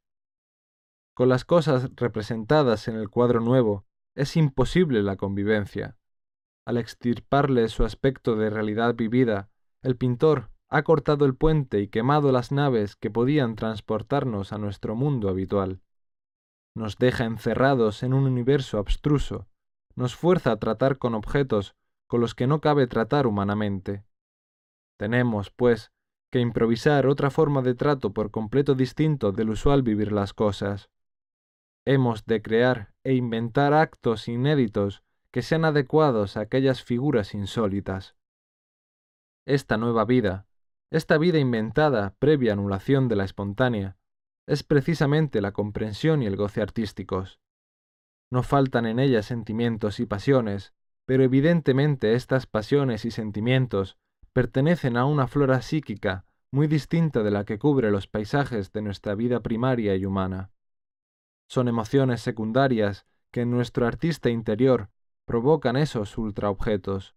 Con las cosas representadas en el cuadro nuevo es imposible la convivencia. Al extirparle su aspecto de realidad vivida, el pintor ha cortado el puente y quemado las naves que podían transportarnos a nuestro mundo habitual. Nos deja encerrados en un universo abstruso, nos fuerza a tratar con objetos con los que no cabe tratar humanamente. Tenemos, pues, que improvisar otra forma de trato por completo distinto del usual vivir las cosas. Hemos de crear e inventar actos inéditos que sean adecuados a aquellas figuras insólitas. Esta nueva vida, esta vida inventada previa anulación de la espontánea, es precisamente la comprensión y el goce artísticos. No faltan en ella sentimientos y pasiones, pero evidentemente estas pasiones y sentimientos pertenecen a una flora psíquica muy distinta de la que cubre los paisajes de nuestra vida primaria y humana. Son emociones secundarias que en nuestro artista interior provocan esos ultraobjetos.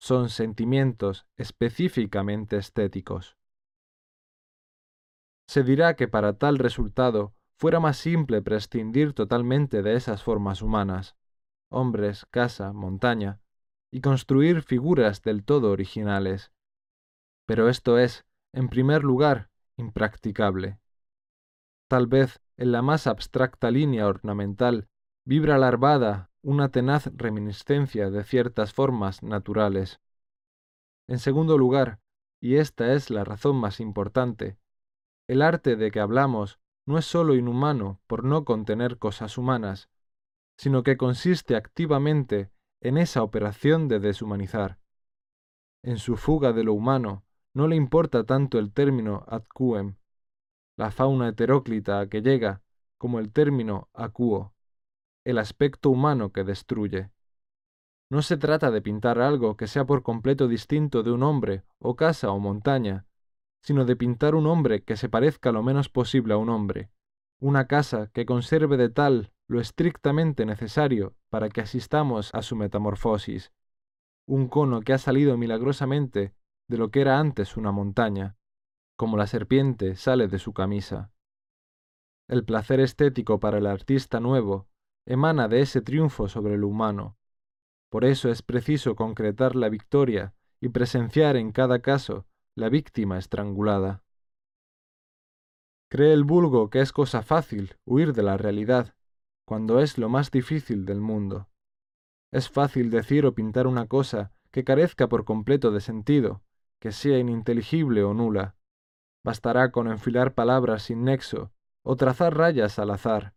Son sentimientos específicamente estéticos. Se dirá que para tal resultado fuera más simple prescindir totalmente de esas formas humanas, hombres, casa, montaña, y construir figuras del todo originales. Pero esto es, en primer lugar, impracticable. Tal vez en la más abstracta línea ornamental vibra larvada una tenaz reminiscencia de ciertas formas naturales. En segundo lugar, y esta es la razón más importante, el arte de que hablamos no es sólo inhumano por no contener cosas humanas, sino que consiste activamente en esa operación de deshumanizar. En su fuga de lo humano no le importa tanto el término ad quem, la fauna heteróclita a que llega, como el término acuo, el aspecto humano que destruye. No se trata de pintar algo que sea por completo distinto de un hombre, o casa, o montaña, sino de pintar un hombre que se parezca lo menos posible a un hombre, una casa que conserve de tal lo estrictamente necesario para que asistamos a su metamorfosis, un cono que ha salido milagrosamente de lo que era antes una montaña, como la serpiente sale de su camisa. El placer estético para el artista nuevo emana de ese triunfo sobre lo humano. Por eso es preciso concretar la victoria y presenciar en cada caso la víctima estrangulada. Cree el vulgo que es cosa fácil huir de la realidad, cuando es lo más difícil del mundo. Es fácil decir o pintar una cosa que carezca por completo de sentido, que sea ininteligible o nula. Bastará con enfilar palabras sin nexo o trazar rayas al azar,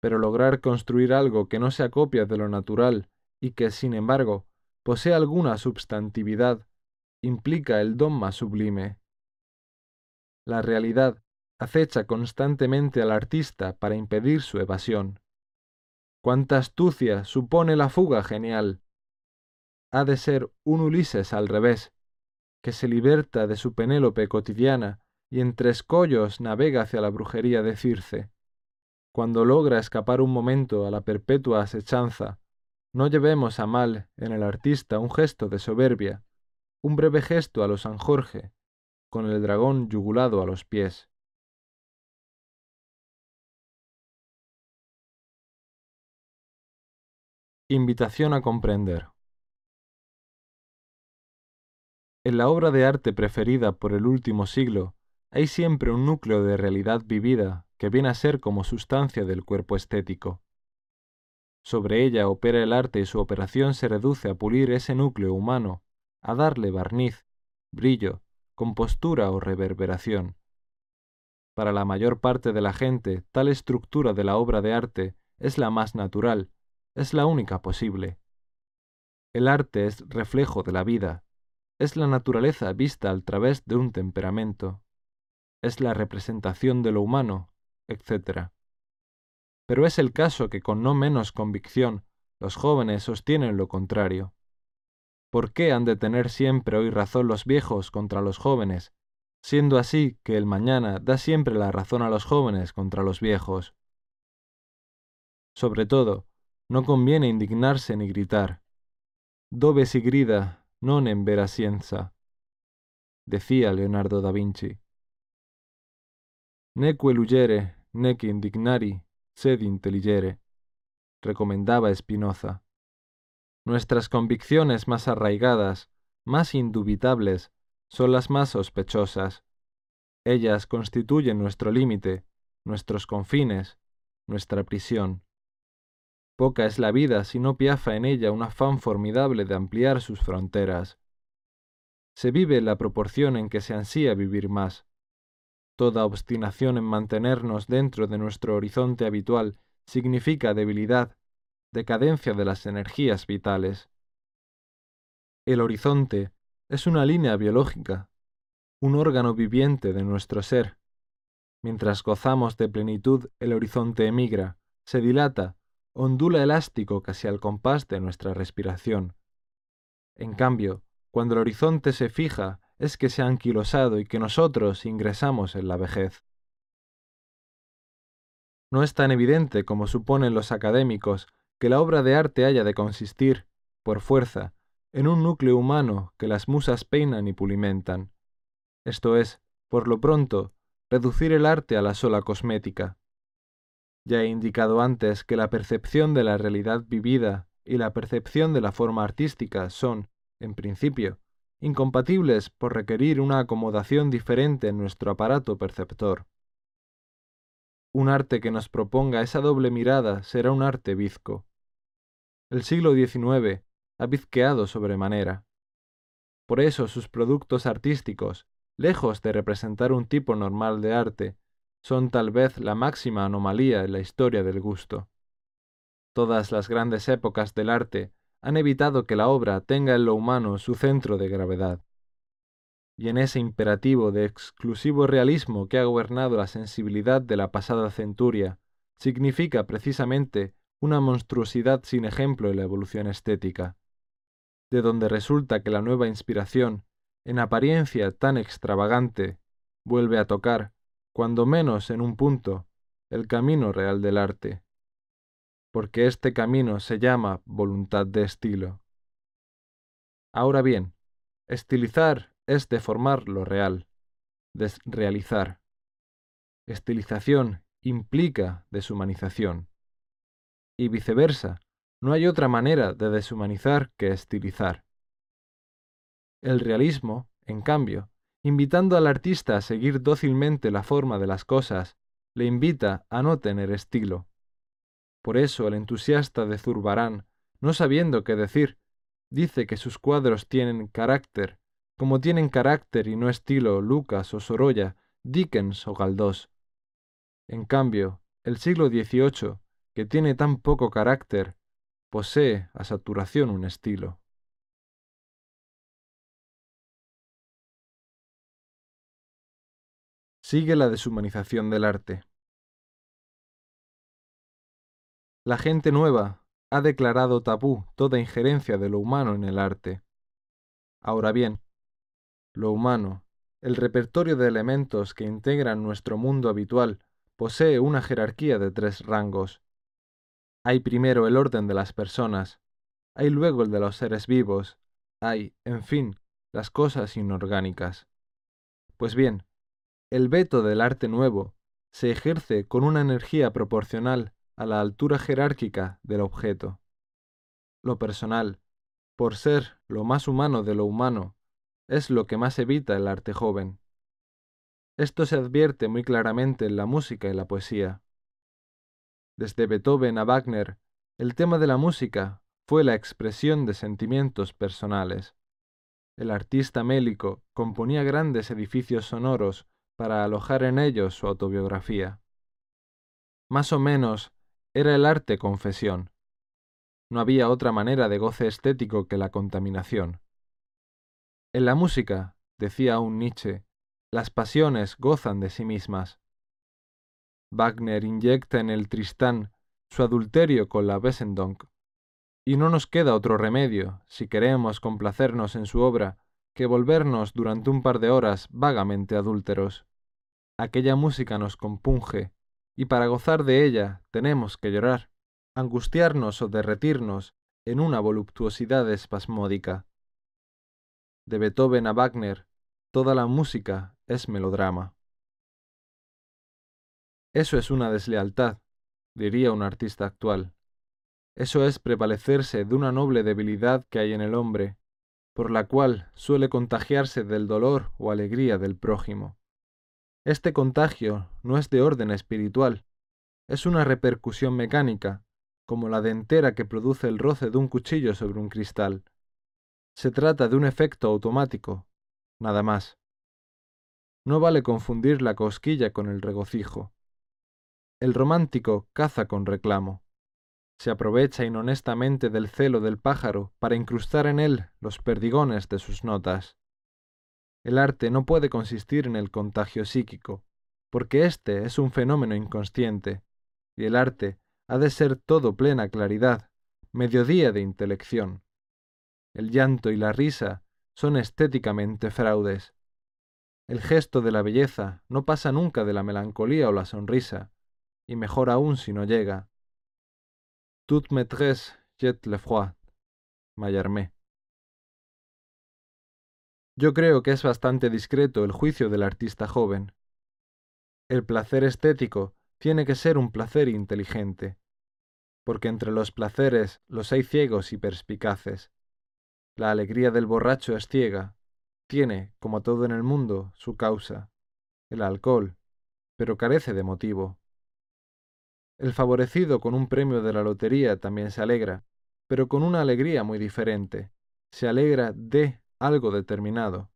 pero lograr construir algo que no se acopia de lo natural y que, sin embargo, posee alguna substantividad, implica el don más sublime. La realidad acecha constantemente al artista para impedir su evasión. Cuánta astucia supone la fuga genial. Ha de ser un Ulises al revés, que se liberta de su Penélope cotidiana y entre escollos navega hacia la brujería de Circe. Cuando logra escapar un momento a la perpetua asechanza, no llevemos a mal en el artista un gesto de soberbia, un breve gesto a lo San Jorge, con el dragón yugulado a los pies. Invitación a comprender. En la obra de arte preferida por el último siglo hay siempre un núcleo de realidad vivida que viene a ser como sustancia del cuerpo estético. Sobre ella opera el arte y su operación se reduce a pulir ese núcleo humano, a darle barniz, brillo, compostura o reverberación. Para la mayor parte de la gente, tal estructura de la obra de arte es la más natural, es la única posible. El arte es reflejo de la vida, es la naturaleza vista al través de un temperamento, es la representación de lo humano, etc. Pero es el caso que con no menos convicción los jóvenes sostienen lo contrario. ¿Por qué han de tener siempre hoy razón los viejos contra los jóvenes, siendo así que el mañana da siempre la razón a los jóvenes contra los viejos? Sobre todo, no conviene indignarse ni gritar. Dove si grida, non en vera scienza, decía Leonardo da Vinci. Neque lugere, neque indignari, sed intelligere, recomendaba Spinoza. Nuestras convicciones más arraigadas, más indubitables, son las más sospechosas. Ellas constituyen nuestro límite, nuestros confines, nuestra prisión. Poca es la vida si no piafa en ella un afán formidable de ampliar sus fronteras. Se vive la proporción en que se ansía vivir más. Toda obstinación en mantenernos dentro de nuestro horizonte habitual significa debilidad, decadencia de las energías vitales. El horizonte es una línea biológica, un órgano viviente de nuestro ser. Mientras gozamos de plenitud, el horizonte emigra, se dilata, ondula elástico casi al compás de nuestra respiración. En cambio, cuando el horizonte se fija, es que se ha anquilosado y que nosotros ingresamos en la vejez. No es tan evidente como suponen los académicos que la obra de arte haya de consistir, por fuerza, en un núcleo humano que las musas peinan y pulimentan. Esto es, por lo pronto, reducir el arte a la sola cosmética, Ya he indicado antes que la percepción de la realidad vivida y la percepción de la forma artística son, en principio, incompatibles por requerir una acomodación diferente en nuestro aparato perceptor. Un arte que nos proponga esa doble mirada será un arte bizco. El siglo XIX ha bizqueado sobremanera. Por eso sus productos artísticos, lejos de representar un tipo normal de arte, son tal vez la máxima anomalía en la historia del gusto. Todas las grandes épocas del arte han evitado que la obra tenga en lo humano su centro de gravedad. Y en ese imperativo de exclusivo realismo que ha gobernado la sensibilidad de la pasada centuria, significa precisamente una monstruosidad sin ejemplo en la evolución estética, de donde resulta que la nueva inspiración, en apariencia tan extravagante, vuelve a tocar, cuando menos en un punto, el camino real del arte, porque este camino se llama voluntad de estilo. Ahora bien, estilizar es deformar lo real, desrealizar. Estilización implica deshumanización. Y viceversa, no hay otra manera de deshumanizar que estilizar. El realismo, en cambio, invitando al artista a seguir dócilmente la forma de las cosas, le invita a no tener estilo. Por eso el entusiasta de Zurbarán, no sabiendo qué decir, dice que sus cuadros tienen carácter, como tienen carácter y no estilo Lucas o Sorolla, Dickens o Galdós. En cambio, el siglo XVIII, que tiene tan poco carácter, posee a saturación un estilo. Sigue la deshumanización del arte. La gente nueva ha declarado tabú toda injerencia de lo humano en el arte. Ahora bien, lo humano, el repertorio de elementos que integran nuestro mundo habitual, posee una jerarquía de tres rangos. Hay primero el orden de las personas, hay luego el de los seres vivos, hay, en fin, las cosas inorgánicas. Pues bien, el veto del arte nuevo se ejerce con una energía proporcional a la altura jerárquica del objeto. Lo personal, por ser lo más humano de lo humano, es lo que más evita el arte joven. Esto se advierte muy claramente en la música y la poesía. Desde Beethoven a Wagner, el tema de la música fue la expresión de sentimientos personales. El artista mélico componía grandes edificios sonoros para alojar en ellos su autobiografía. Más o menos era el arte confesión. No había otra manera de goce estético que la contaminación. En la música, decía aún Nietzsche, las pasiones gozan de sí mismas. Wagner inyecta en el Tristán su adulterio con la Wesendonck, y no nos queda otro remedio, si queremos complacernos en su obra, que volvernos durante un par de horas vagamente adúlteros aquella música nos compunge, y para gozar de ella tenemos que llorar, angustiarnos o derretirnos en una voluptuosidad espasmódica. De Beethoven a Wagner, toda la música es melodrama. Eso es una deslealtad, diría un artista actual. Eso es prevalecerse de una noble debilidad que hay en el hombre, por la cual suele contagiarse del dolor o alegría del prójimo. Este contagio no es de orden espiritual, es una repercusión mecánica, como la dentera que produce el roce de un cuchillo sobre un cristal. Se trata de un efecto automático, nada más. No vale confundir la cosquilla con el regocijo. El romántico caza con reclamo. Se aprovecha inhonestamente del celo del pájaro para incrustar en él los perdigones de sus notas. El arte no puede consistir en el contagio psíquico, porque éste es un fenómeno inconsciente, y el arte ha de ser todo plena claridad, mediodía de intelección. El llanto y la risa son estéticamente fraudes. El gesto de la belleza no pasa nunca de la melancolía o la sonrisa, y mejor aún si no llega. Toute maîtresse jette le froid. Mallarmé. Yo creo que es bastante discreto el juicio del artista joven. El placer estético tiene que ser un placer inteligente, porque entre los placeres los hay ciegos y perspicaces. La alegría del borracho es ciega, tiene, como todo en el mundo, su causa, el alcohol, pero carece de motivo. El favorecido con un premio de la lotería también se alegra, pero con una alegría muy diferente. Se alegra de algo determinado.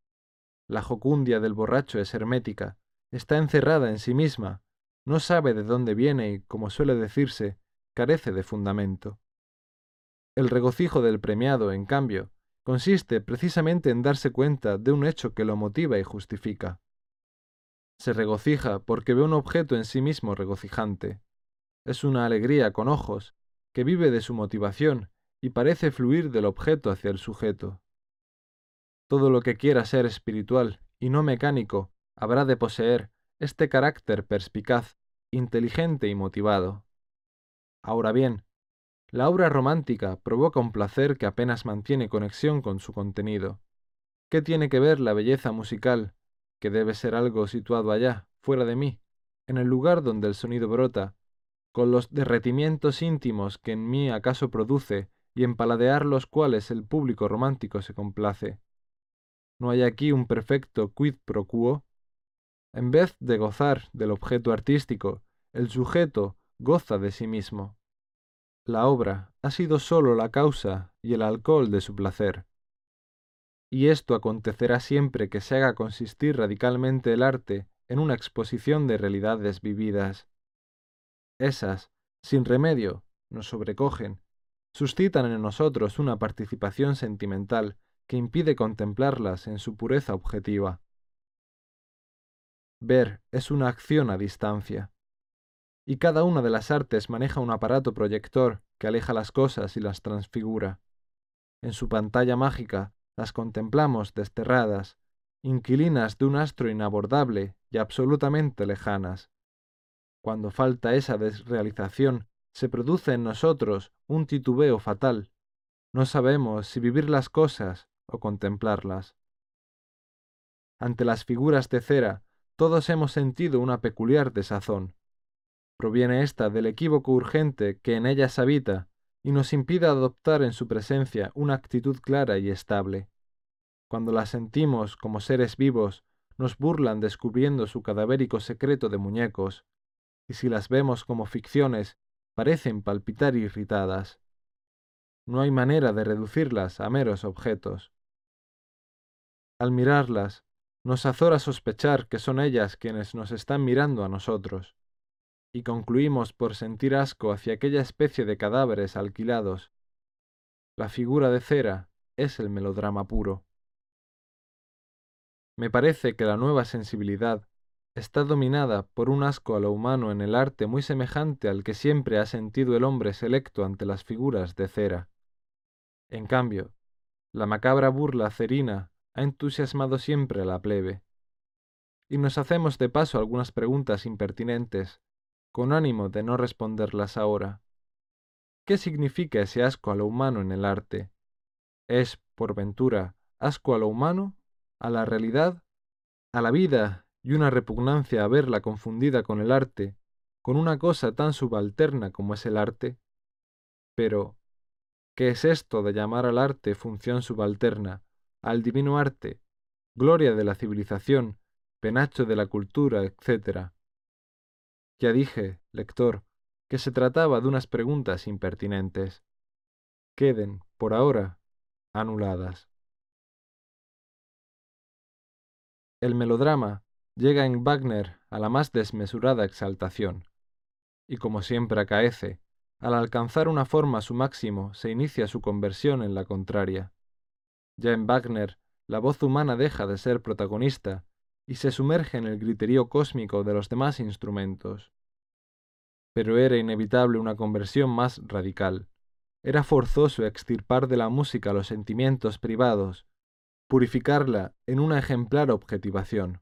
La jocundia del borracho es hermética, está encerrada en sí misma, no sabe de dónde viene y, como suele decirse, carece de fundamento. El regocijo del premiado, en cambio, consiste precisamente en darse cuenta de un hecho que lo motiva y justifica. Se regocija porque ve un objeto en sí mismo regocijante. Es una alegría con ojos, que vive de su motivación y parece fluir del objeto hacia el sujeto. Todo lo que quiera ser espiritual y no mecánico habrá de poseer este carácter perspicaz, inteligente y motivado. Ahora bien, la obra romántica provoca un placer que apenas mantiene conexión con su contenido. ¿Qué tiene que ver la belleza musical, que debe ser algo situado allá, fuera de mí, en el lugar donde el sonido brota, con los derretimientos íntimos que en mí acaso produce y en paladear los cuales el público romántico se complace? ¿No hay aquí un perfecto quid pro quo? En vez de gozar del objeto artístico, el sujeto goza de sí mismo. La obra ha sido sólo la causa y el alcohol de su placer. Y esto acontecerá siempre que se haga consistir radicalmente el arte en una exposición de realidades vividas. Esas, sin remedio, nos sobrecogen, suscitan en nosotros una participación sentimental que impide contemplarlas en su pureza objetiva. Ver es una acción a distancia. Y cada una de las artes maneja un aparato proyector que aleja las cosas y las transfigura. En su pantalla mágica las contemplamos desterradas, inquilinas de un astro inabordable y absolutamente lejanas. Cuando falta esa desrealización, se produce en nosotros un titubeo fatal. No sabemos si vivir las cosas o contemplarlas. Ante las figuras de cera todos hemos sentido una peculiar desazón. Proviene ésta del equívoco urgente que en ellas habita y nos impide adoptar en su presencia una actitud clara y estable. Cuando las sentimos como seres vivos, nos burlan descubriendo su cadavérico secreto de muñecos, y si las vemos como ficciones, parecen palpitar irritadas. No hay manera de reducirlas a meros objetos. Al mirarlas, nos azora sospechar que son ellas quienes nos están mirando a nosotros, y concluimos por sentir asco hacia aquella especie de cadáveres alquilados. La figura de cera es el melodrama puro. Me parece que la nueva sensibilidad está dominada por un asco a lo humano en el arte muy semejante al que siempre ha sentido el hombre selecto ante las figuras de cera. En cambio, la macabra burla cerina ha entusiasmado siempre a la plebe. Y nos hacemos de paso algunas preguntas impertinentes, con ánimo de no responderlas ahora. ¿Qué significa ese asco a lo humano en el arte? ¿Es, por ventura, asco a lo humano, a la realidad, a la vida y una repugnancia a verla confundida con el arte, con una cosa tan subalterna como es el arte? Pero, ¿qué es esto de llamar al arte función subalterna, al divino arte, gloria de la civilización, penacho de la cultura, etc. Ya dije, lector, que se trataba de unas preguntas impertinentes. Queden, por ahora, anuladas. El melodrama llega en Wagner a la más desmesurada exaltación, y como siempre acaece, al alcanzar una forma su máximo se inicia su conversión en la contraria. Ya en Wagner, la voz humana deja de ser protagonista y se sumerge en el griterío cósmico de los demás instrumentos. Pero era inevitable una conversión más radical. Era forzoso extirpar de la música los sentimientos privados, purificarla en una ejemplar objetivación.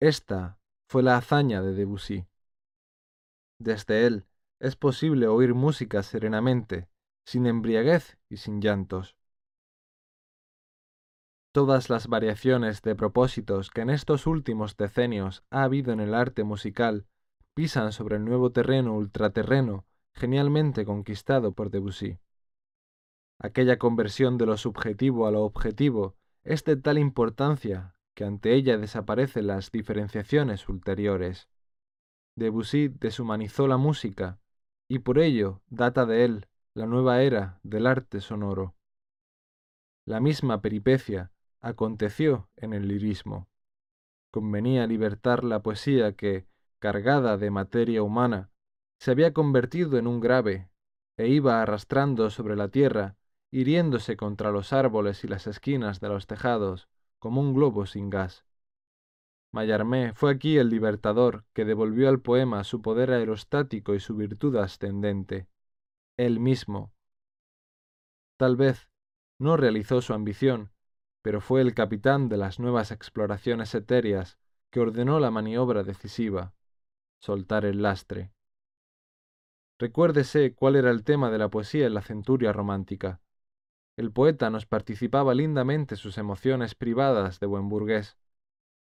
Esta fue la hazaña de Debussy. Desde él es posible oír música serenamente, sin embriaguez y sin llantos. Todas las variaciones de propósitos que en estos últimos decenios ha habido en el arte musical pisan sobre el nuevo terreno ultraterreno genialmente conquistado por Debussy. Aquella conversión de lo subjetivo a lo objetivo es de tal importancia que ante ella desaparecen las diferenciaciones ulteriores. Debussy deshumanizó la música y por ello data de él la nueva era del arte sonoro. La misma peripecia aconteció en el lirismo. Convenía libertar la poesía que, cargada de materia humana, se había convertido en un grave e iba arrastrando sobre la tierra, hiriéndose contra los árboles y las esquinas de los tejados, como un globo sin gas. Mallarmé fue aquí el libertador que devolvió al poema su poder aerostático y su virtud ascendente. Él mismo. Tal vez no realizó su ambición, pero fue el capitán de las nuevas exploraciones etéreas que ordenó la maniobra decisiva, soltar el lastre. Recuérdese cuál era el tema de la poesía en la centuria romántica. El poeta nos participaba lindamente sus emociones privadas de buen burgués,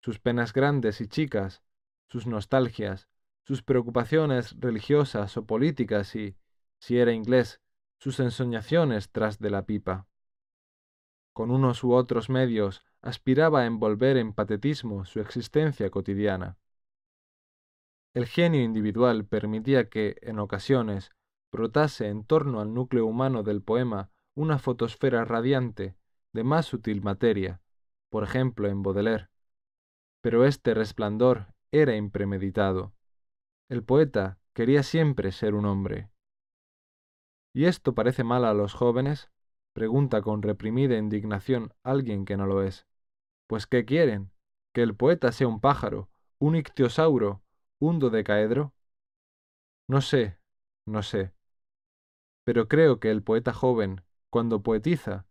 sus penas grandes y chicas, sus nostalgias, sus preocupaciones religiosas o políticas y, si era inglés, sus ensoñaciones tras de la pipa. Con unos u otros medios aspiraba a envolver en patetismo su existencia cotidiana. El genio individual permitía que, en ocasiones, brotase en torno al núcleo humano del poema una fotosfera radiante de más sutil materia, por ejemplo en Baudelaire. Pero este resplandor era impremeditado. El poeta quería siempre ser un hombre. ¿Y esto parece mal a los jóvenes? Pregunta con reprimida indignación alguien que no lo es. Pues ¿qué quieren? ¿Que el poeta sea un pájaro, un ictiosauro, un dodecaedro? No sé, no sé. Pero creo que el poeta joven, cuando poetiza,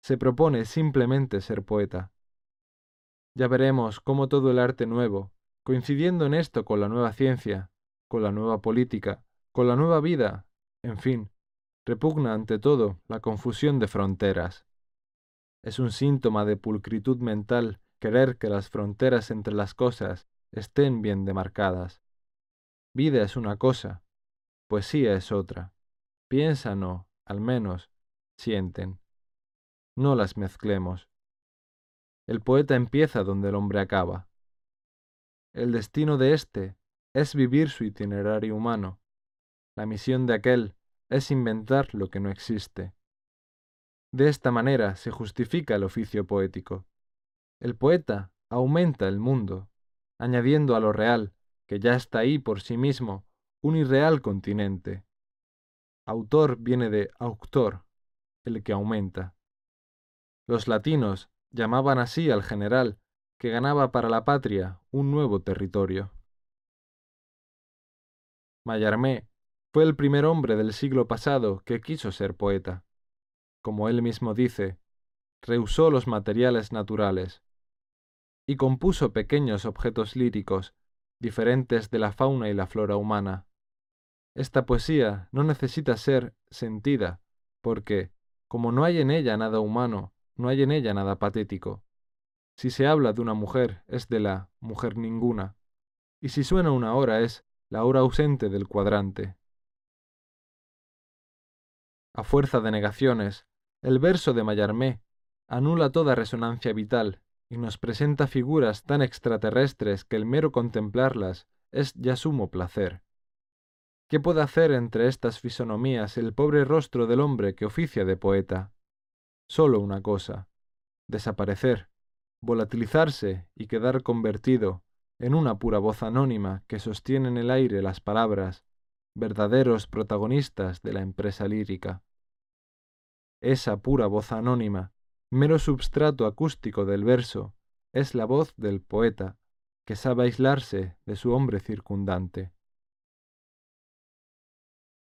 se propone simplemente ser poeta. Ya veremos cómo todo el arte nuevo, coincidiendo en esto con la nueva ciencia, con la nueva política, con la nueva vida, en fin, repugna ante todo la confusión de fronteras. Es un síntoma de pulcritud mental querer que las fronteras entre las cosas estén bien demarcadas. Vida es una cosa, poesía es otra. Piensan o, al menos, sienten. No las mezclemos. El poeta empieza donde el hombre acaba. El destino de éste es vivir su itinerario humano. La misión de aquel es inventar lo que no existe. De esta manera se justifica el oficio poético. El poeta aumenta el mundo, añadiendo a lo real, que ya está ahí por sí mismo, un irreal continente. Autor viene de auctor, el que aumenta. Los latinos llamaban así al general que ganaba para la patria un nuevo territorio. Mallarmé fue el primer hombre del siglo pasado que quiso ser poeta. Como él mismo dice, rehusó los materiales naturales y compuso pequeños objetos líricos, diferentes de la fauna y la flora humana. Esta poesía no necesita ser sentida, porque, como no hay en ella nada humano, no hay en ella nada patético. Si se habla de una mujer, es de la mujer ninguna, y si suena una hora es la hora ausente del cuadrante. A fuerza de negaciones, el verso de Mallarmé anula toda resonancia vital y nos presenta figuras tan extraterrestres que el mero contemplarlas es ya sumo placer. ¿Qué puede hacer entre estas fisonomías el pobre rostro del hombre que oficia de poeta? Solo una cosa, desaparecer, volatilizarse y quedar convertido en una pura voz anónima que sostiene en el aire las palabras verdaderos protagonistas de la empresa lírica. Esa pura voz anónima, mero substrato acústico del verso, es la voz del poeta, que sabe aislarse de su hombre circundante.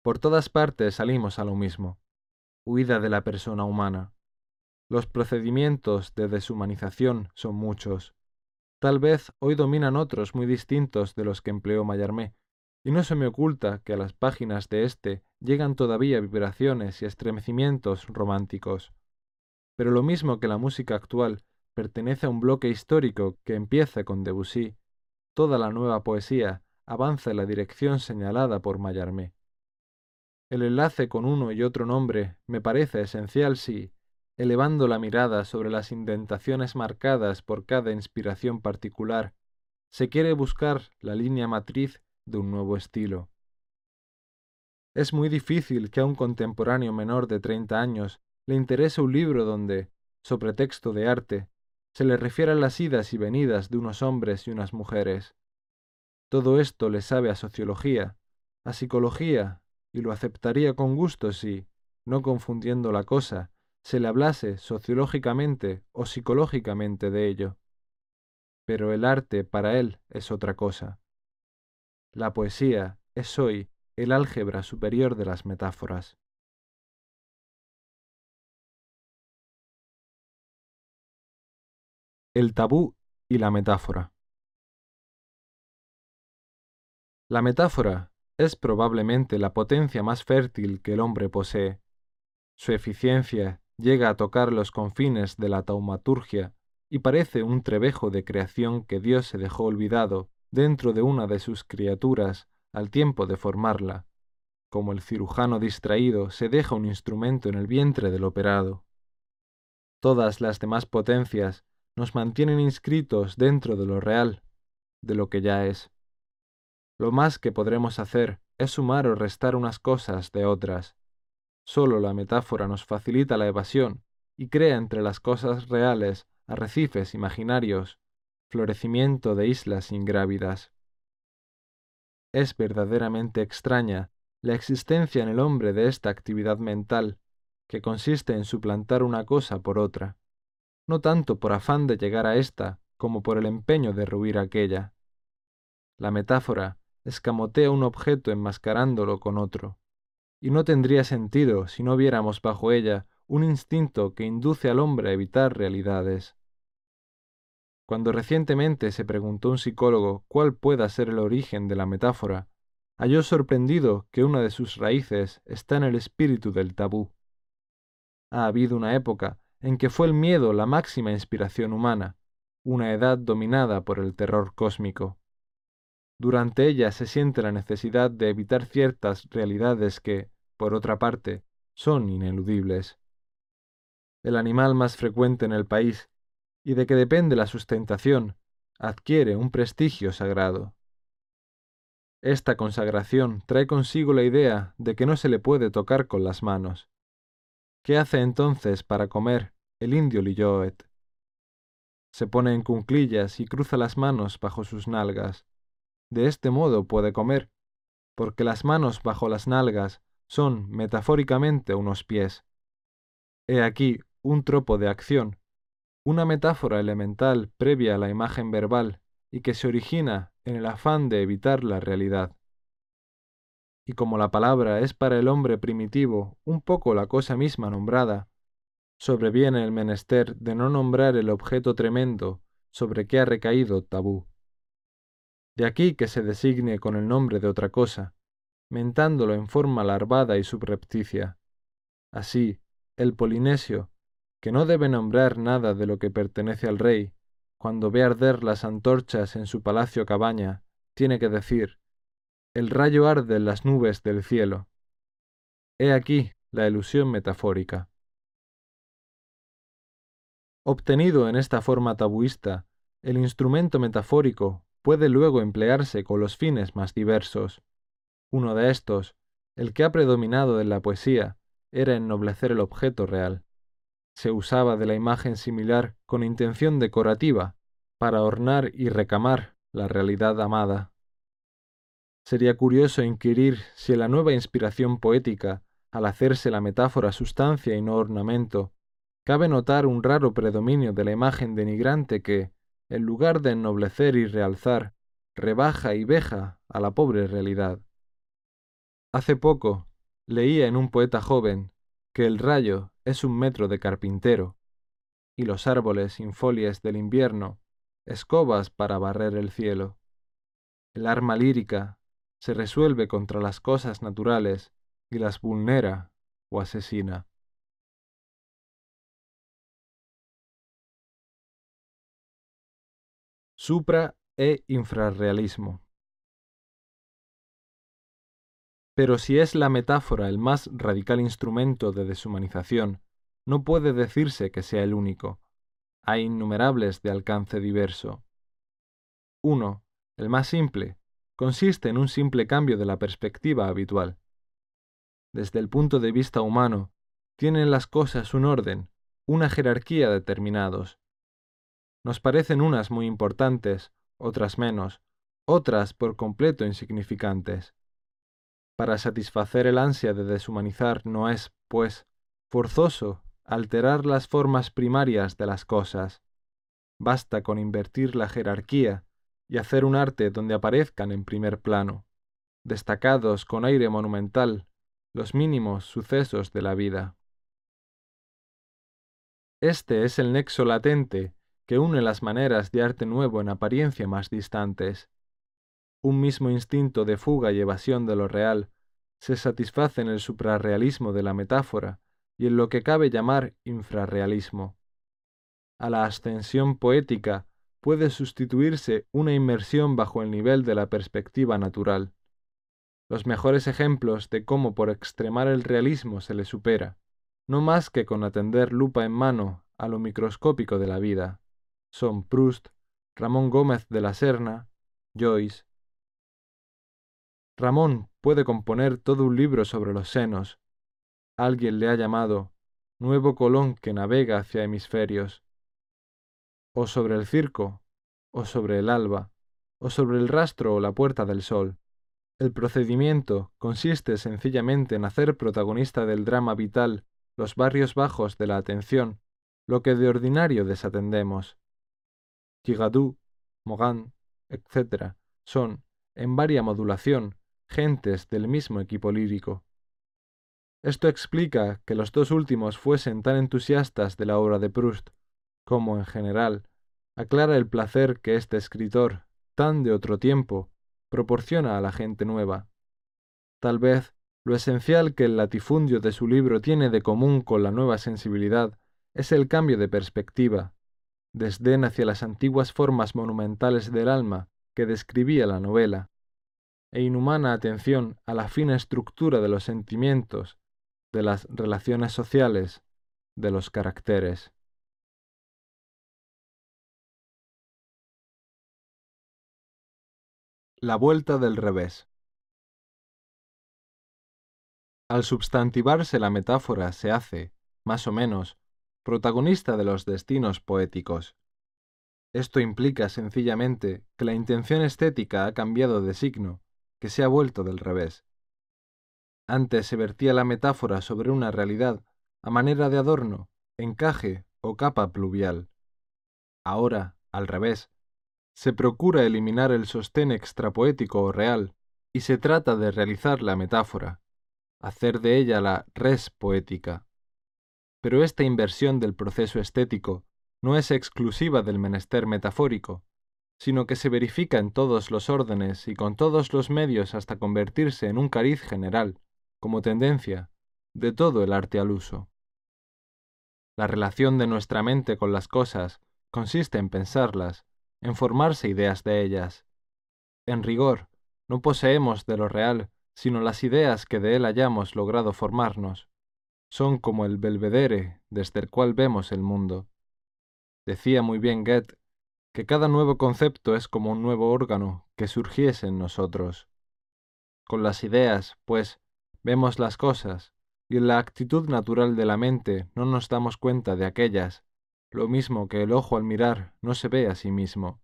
Por todas partes salimos a lo mismo, huida de la persona humana. Los procedimientos de deshumanización son muchos. Tal vez hoy dominan otros muy distintos de los que empleó Mallarmé, y no se me oculta que a las páginas de éste llegan todavía vibraciones y estremecimientos románticos. Pero lo mismo que la música actual pertenece a un bloque histórico que empieza con Debussy, toda la nueva poesía avanza en la dirección señalada por Mallarmé. El enlace con uno y otro nombre me parece esencial si, elevando la mirada sobre las indentaciones marcadas por cada inspiración particular, se quiere buscar la línea matriz de un nuevo estilo. Es muy difícil que a un contemporáneo menor de treinta años le interese un libro donde, sobre texto de arte, se le refieran las idas y venidas de unos hombres y unas mujeres. Todo esto le sabe a sociología, a psicología, y lo aceptaría con gusto si, no confundiendo la cosa, se le hablase sociológicamente o psicológicamente de ello. Pero el arte para él es otra cosa. La poesía es hoy el álgebra superior de las metáforas. El tabú y la metáfora. La metáfora es probablemente la potencia más fértil que el hombre posee. Su eficiencia llega a tocar los confines de la taumaturgia y parece un trebejo de creación que Dios se dejó olvidado dentro de una de sus criaturas al tiempo de formarla, como el cirujano distraído se deja un instrumento en el vientre del operado. Todas las demás potencias nos mantienen inscritos dentro de lo real, de lo que ya es. Lo más que podremos hacer es sumar o restar unas cosas de otras, Solo la metáfora nos facilita la evasión y crea entre las cosas reales arrecifes imaginarios, florecimiento de islas ingrávidas. Es verdaderamente extraña la existencia en el hombre de esta actividad mental, que consiste en suplantar una cosa por otra, no tanto por afán de llegar a ésta como por el empeño de ruir aquella. La metáfora escamotea un objeto enmascarándolo con otro y no tendría sentido si no viéramos bajo ella un instinto que induce al hombre a evitar realidades. Cuando recientemente se preguntó un psicólogo cuál pueda ser el origen de la metáfora, halló sorprendido que una de sus raíces está en el espíritu del tabú. Ha habido una época en que fue el miedo la máxima inspiración humana, una edad dominada por el terror cósmico. Durante ella se siente la necesidad de evitar ciertas realidades que, por otra parte, son ineludibles. El animal más frecuente en el país, y de que depende la sustentación, adquiere un prestigio sagrado. Esta consagración trae consigo la idea de que no se le puede tocar con las manos. ¿Qué hace entonces para comer el indio Lilloet? Se pone en cunclillas y cruza las manos bajo sus nalgas. De este modo puede comer, porque las manos bajo las nalgas son metafóricamente unos pies. He aquí un tropo de acción, una metáfora elemental previa a la imagen verbal y que se origina en el afán de evitar la realidad. Y como la palabra es para el hombre primitivo un poco la cosa misma nombrada, sobreviene el menester de no nombrar el objeto tremendo sobre que ha recaído tabú. De aquí que se designe con el nombre de otra cosa, mentándolo en forma larvada y subrepticia. Así, el polinesio, que no debe nombrar nada de lo que pertenece al rey, cuando ve arder las antorchas en su palacio cabaña, tiene que decir, el rayo arde en las nubes del cielo. He aquí la ilusión metafórica. Obtenido en esta forma tabuista, el instrumento metafórico puede luego emplearse con los fines más diversos. Uno de estos, el que ha predominado en la poesía, era ennoblecer el objeto real. Se usaba de la imagen similar con intención decorativa, para ornar y recamar la realidad amada. Sería curioso inquirir si la nueva inspiración poética, al hacerse la metáfora sustancia y no ornamento, cabe notar un raro predominio de la imagen denigrante que, en lugar de ennoblecer y realzar, rebaja y veja a la pobre realidad. Hace poco leía en un poeta joven que el rayo es un metro de carpintero, y los árboles sin folias del invierno, escobas para barrer el cielo. El arma lírica se resuelve contra las cosas naturales y las vulnera o asesina. Supra e infrarrealismo. Pero si es la metáfora el más radical instrumento de deshumanización, no puede decirse que sea el único. Hay innumerables de alcance diverso. 1. El más simple, consiste en un simple cambio de la perspectiva habitual. Desde el punto de vista humano, tienen las cosas un orden, una jerarquía determinados. Nos parecen unas muy importantes, otras menos, otras por completo insignificantes. Para satisfacer el ansia de deshumanizar no es, pues, forzoso alterar las formas primarias de las cosas. Basta con invertir la jerarquía y hacer un arte donde aparezcan en primer plano, destacados con aire monumental, los mínimos sucesos de la vida. Este es el nexo latente que une las maneras de arte nuevo en apariencia más distantes. Un mismo instinto de fuga y evasión de lo real se satisface en el suprarrealismo de la metáfora y en lo que cabe llamar infrarrealismo. A la ascensión poética puede sustituirse una inmersión bajo el nivel de la perspectiva natural. Los mejores ejemplos de cómo por extremar el realismo se le supera, no más que con atender lupa en mano a lo microscópico de la vida, son Proust, Ramón Gómez de la Serna, Joyce. Ramón puede componer todo un libro sobre los senos. Alguien le ha llamado Nuevo Colón que navega hacia hemisferios o sobre el circo, o sobre el alba, o sobre el rastro o la puerta del sol. El procedimiento consiste sencillamente en hacer protagonista del drama vital los barrios bajos de la atención, lo que de ordinario desatendemos. Gigadou, Mogan, etc., son, en varia modulación, gentes del mismo equipo lírico. Esto explica que los dos últimos fuesen tan entusiastas de la obra de Proust, como en general, aclara el placer que este escritor, tan de otro tiempo, proporciona a la gente nueva. Tal vez lo esencial que el latifundio de su libro tiene de común con la nueva sensibilidad es el cambio de perspectiva, desdén hacia las antiguas formas monumentales del alma que describía la novela, e inhumana atención a la fina estructura de los sentimientos, de las relaciones sociales, de los caracteres. La vuelta del revés. Al substantivarse la metáfora se hace, más o menos, protagonista de los destinos poéticos. Esto implica sencillamente que la intención estética ha cambiado de signo, que se ha vuelto del revés. Antes se vertía la metáfora sobre una realidad a manera de adorno, encaje o capa pluvial. Ahora, al revés, se procura eliminar el sostén extrapoético o real, y se trata de realizar la metáfora, hacer de ella la res poética. Pero esta inversión del proceso estético no es exclusiva del menester metafórico, sino que se verifica en todos los órdenes y con todos los medios hasta convertirse en un cariz general, como tendencia, de todo el arte al uso. La relación de nuestra mente con las cosas consiste en pensarlas, en formarse ideas de ellas. En rigor, no poseemos de lo real, sino las ideas que de él hayamos logrado formarnos. Son como el belvedere desde el cual vemos el mundo. Decía muy bien Goethe que cada nuevo concepto es como un nuevo órgano que surgiese en nosotros. Con las ideas, pues, vemos las cosas, y en la actitud natural de la mente no nos damos cuenta de aquellas lo mismo que el ojo al mirar no se ve a sí mismo.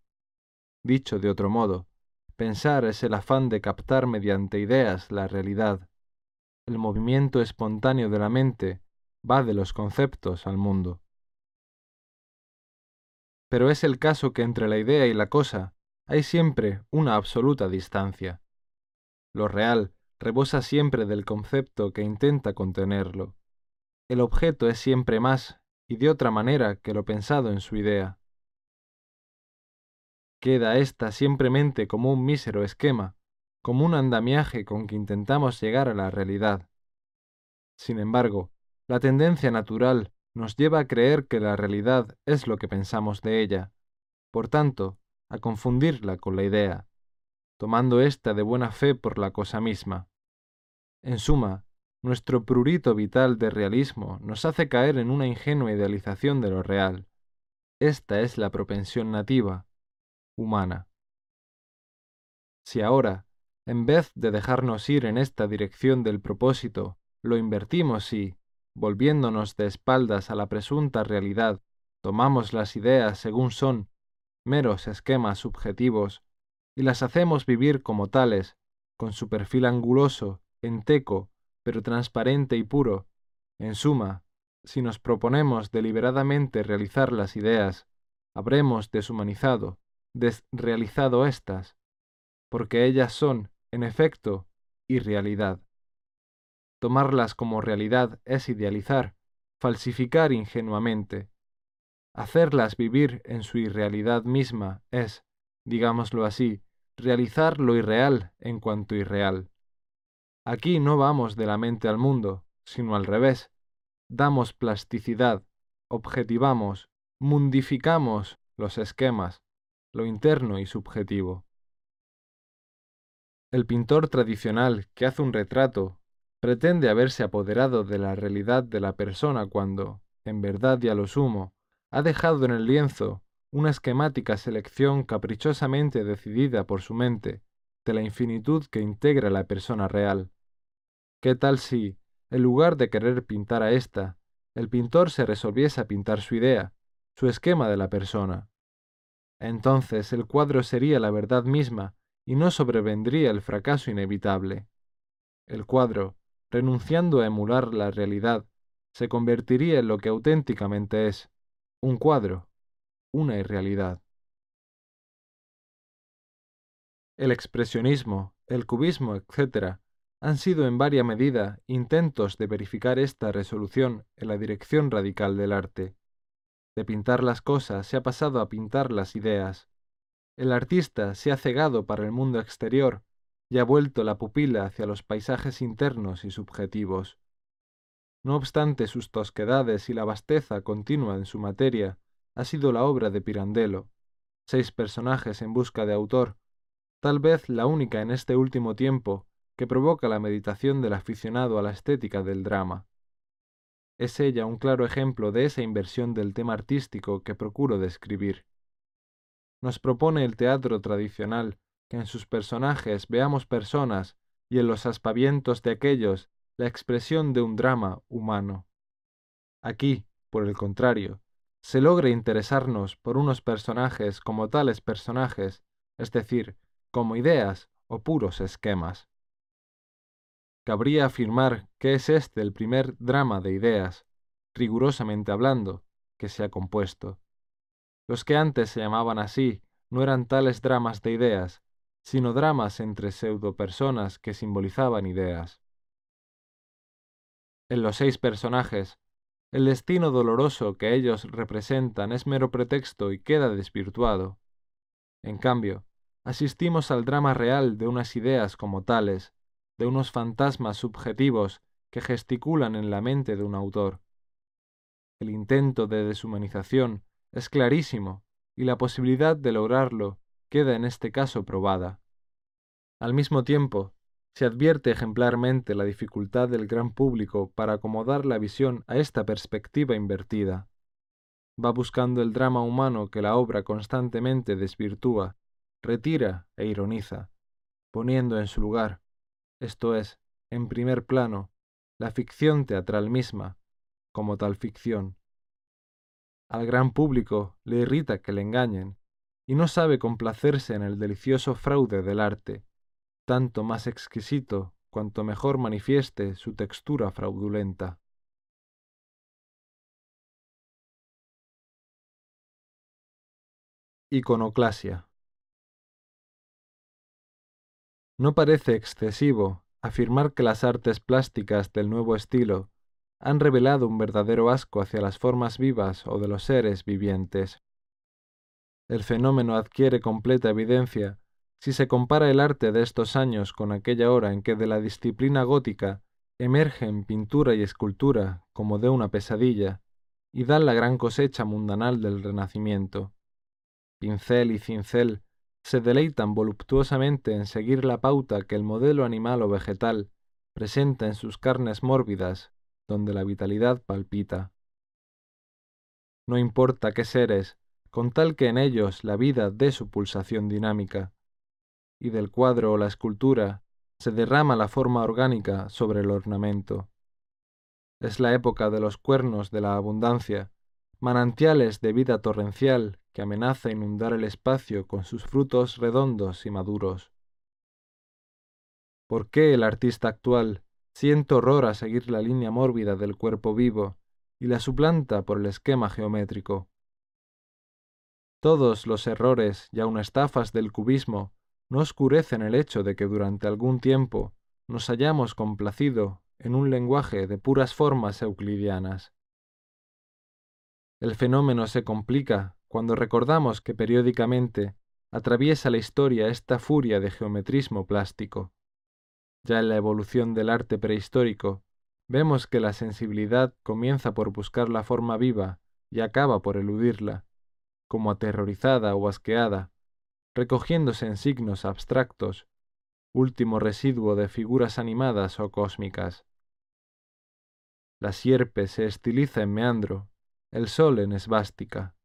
Dicho de otro modo, pensar es el afán de captar mediante ideas la realidad. El movimiento espontáneo de la mente va de los conceptos al mundo. Pero es el caso que entre la idea y la cosa hay siempre una absoluta distancia. Lo real rebosa siempre del concepto que intenta contenerlo. El objeto es siempre más y de otra manera que lo pensado en su idea. Queda ésta simplemente como un mísero esquema, como un andamiaje con que intentamos llegar a la realidad. Sin embargo, la tendencia natural nos lleva a creer que la realidad es lo que pensamos de ella, por tanto, a confundirla con la idea, tomando ésta de buena fe por la cosa misma. En suma, nuestro prurito vital de realismo nos hace caer en una ingenua idealización de lo real. Esta es la propensión nativa, humana. Si ahora, en vez de dejarnos ir en esta dirección del propósito, lo invertimos y, volviéndonos de espaldas a la presunta realidad, tomamos las ideas según son, meros esquemas subjetivos, y las hacemos vivir como tales, con su perfil anguloso, enteco, pero transparente y puro. En suma, si nos proponemos deliberadamente realizar las ideas, habremos deshumanizado, desrealizado éstas, porque ellas son, en efecto, irrealidad. Tomarlas como realidad es idealizar, falsificar ingenuamente. Hacerlas vivir en su irrealidad misma es, digámoslo así, realizar lo irreal en cuanto irreal. Aquí no vamos de la mente al mundo, sino al revés. Damos plasticidad, objetivamos, mundificamos los esquemas, lo interno y subjetivo. El pintor tradicional que hace un retrato pretende haberse apoderado de la realidad de la persona cuando, en verdad y a lo sumo, ha dejado en el lienzo una esquemática selección caprichosamente decidida por su mente de la infinitud que integra la persona real. ¿Qué tal si, en lugar de querer pintar a ésta, el pintor se resolviese a pintar su idea, su esquema de la persona? Entonces el cuadro sería la verdad misma y no sobrevendría el fracaso inevitable. El cuadro, renunciando a emular la realidad, se convertiría en lo que auténticamente es, un cuadro, una irrealidad. El expresionismo, el cubismo, etc., han sido en varia medida intentos de verificar esta resolución en la dirección radical del arte. De pintar las cosas se ha pasado a pintar las ideas. El artista se ha cegado para el mundo exterior y ha vuelto la pupila hacia los paisajes internos y subjetivos. No obstante sus tosquedades y la vasteza continua en su materia, ha sido la obra de Pirandello, seis personajes en busca de autor, tal vez la única en este último tiempo que provoca la meditación del aficionado a la estética del drama. Es ella un claro ejemplo de esa inversión del tema artístico que procuro describir. Nos propone el teatro tradicional que en sus personajes veamos personas y en los aspavientos de aquellos la expresión de un drama humano. Aquí, por el contrario, se logra interesarnos por unos personajes como tales personajes, es decir, como ideas o puros esquemas. Cabría afirmar que es este el primer drama de ideas, rigurosamente hablando, que se ha compuesto. Los que antes se llamaban así no eran tales dramas de ideas, sino dramas entre pseudo-personas que simbolizaban ideas. En los seis personajes, el destino doloroso que ellos representan es mero pretexto y queda desvirtuado. En cambio, asistimos al drama real de unas ideas como tales, de unos fantasmas subjetivos que gesticulan en la mente de un autor. El intento de deshumanización es clarísimo y la posibilidad de lograrlo queda en este caso probada. Al mismo tiempo, se advierte ejemplarmente la dificultad del gran público para acomodar la visión a esta perspectiva invertida. Va buscando el drama humano que la obra constantemente desvirtúa, retira e ironiza, poniendo en su lugar, esto es, en primer plano, la ficción teatral misma, como tal ficción. Al gran público le irrita que le engañen, y no sabe complacerse en el delicioso fraude del arte, tanto más exquisito cuanto mejor manifieste su textura fraudulenta. Iconoclasia. No parece excesivo afirmar que las artes plásticas del nuevo estilo han revelado un verdadero asco hacia las formas vivas o de los seres vivientes. El fenómeno adquiere completa evidencia si se compara el arte de estos años con aquella hora en que de la disciplina gótica emergen pintura y escultura como de una pesadilla y dan la gran cosecha mundanal del Renacimiento. Pincel y cincel se deleitan voluptuosamente en seguir la pauta que el modelo animal o vegetal, presenta en sus carnes mórbidas, donde la vitalidad palpita. No importa qué seres, con tal que en ellos la vida dé su pulsación dinámica, y del cuadro o la escultura se derrama la forma orgánica sobre el ornamento. Es la época de los cuernos de la abundancia, manantiales de vida torrencial que amenaza inundar el espacio con sus frutos redondos y maduros. ¿Por qué el artista actual siente horror a seguir la línea mórbida del cuerpo vivo y la suplanta por el esquema geométrico? Todos los errores y aun estafas del cubismo no oscurecen el hecho de que durante algún tiempo nos hayamos complacido en un lenguaje de puras formas euclidianas. El fenómeno se complica cuando recordamos que periódicamente atraviesa la historia esta furia de geometrismo plástico. Ya en la evolución del arte prehistórico, vemos que la sensibilidad comienza por buscar la forma viva y acaba por eludirla, como aterrorizada o asqueada, recogiéndose en signos abstractos, último residuo de figuras animadas o cósmicas. La sierpe se estiliza en meandro, el sol en esvástica.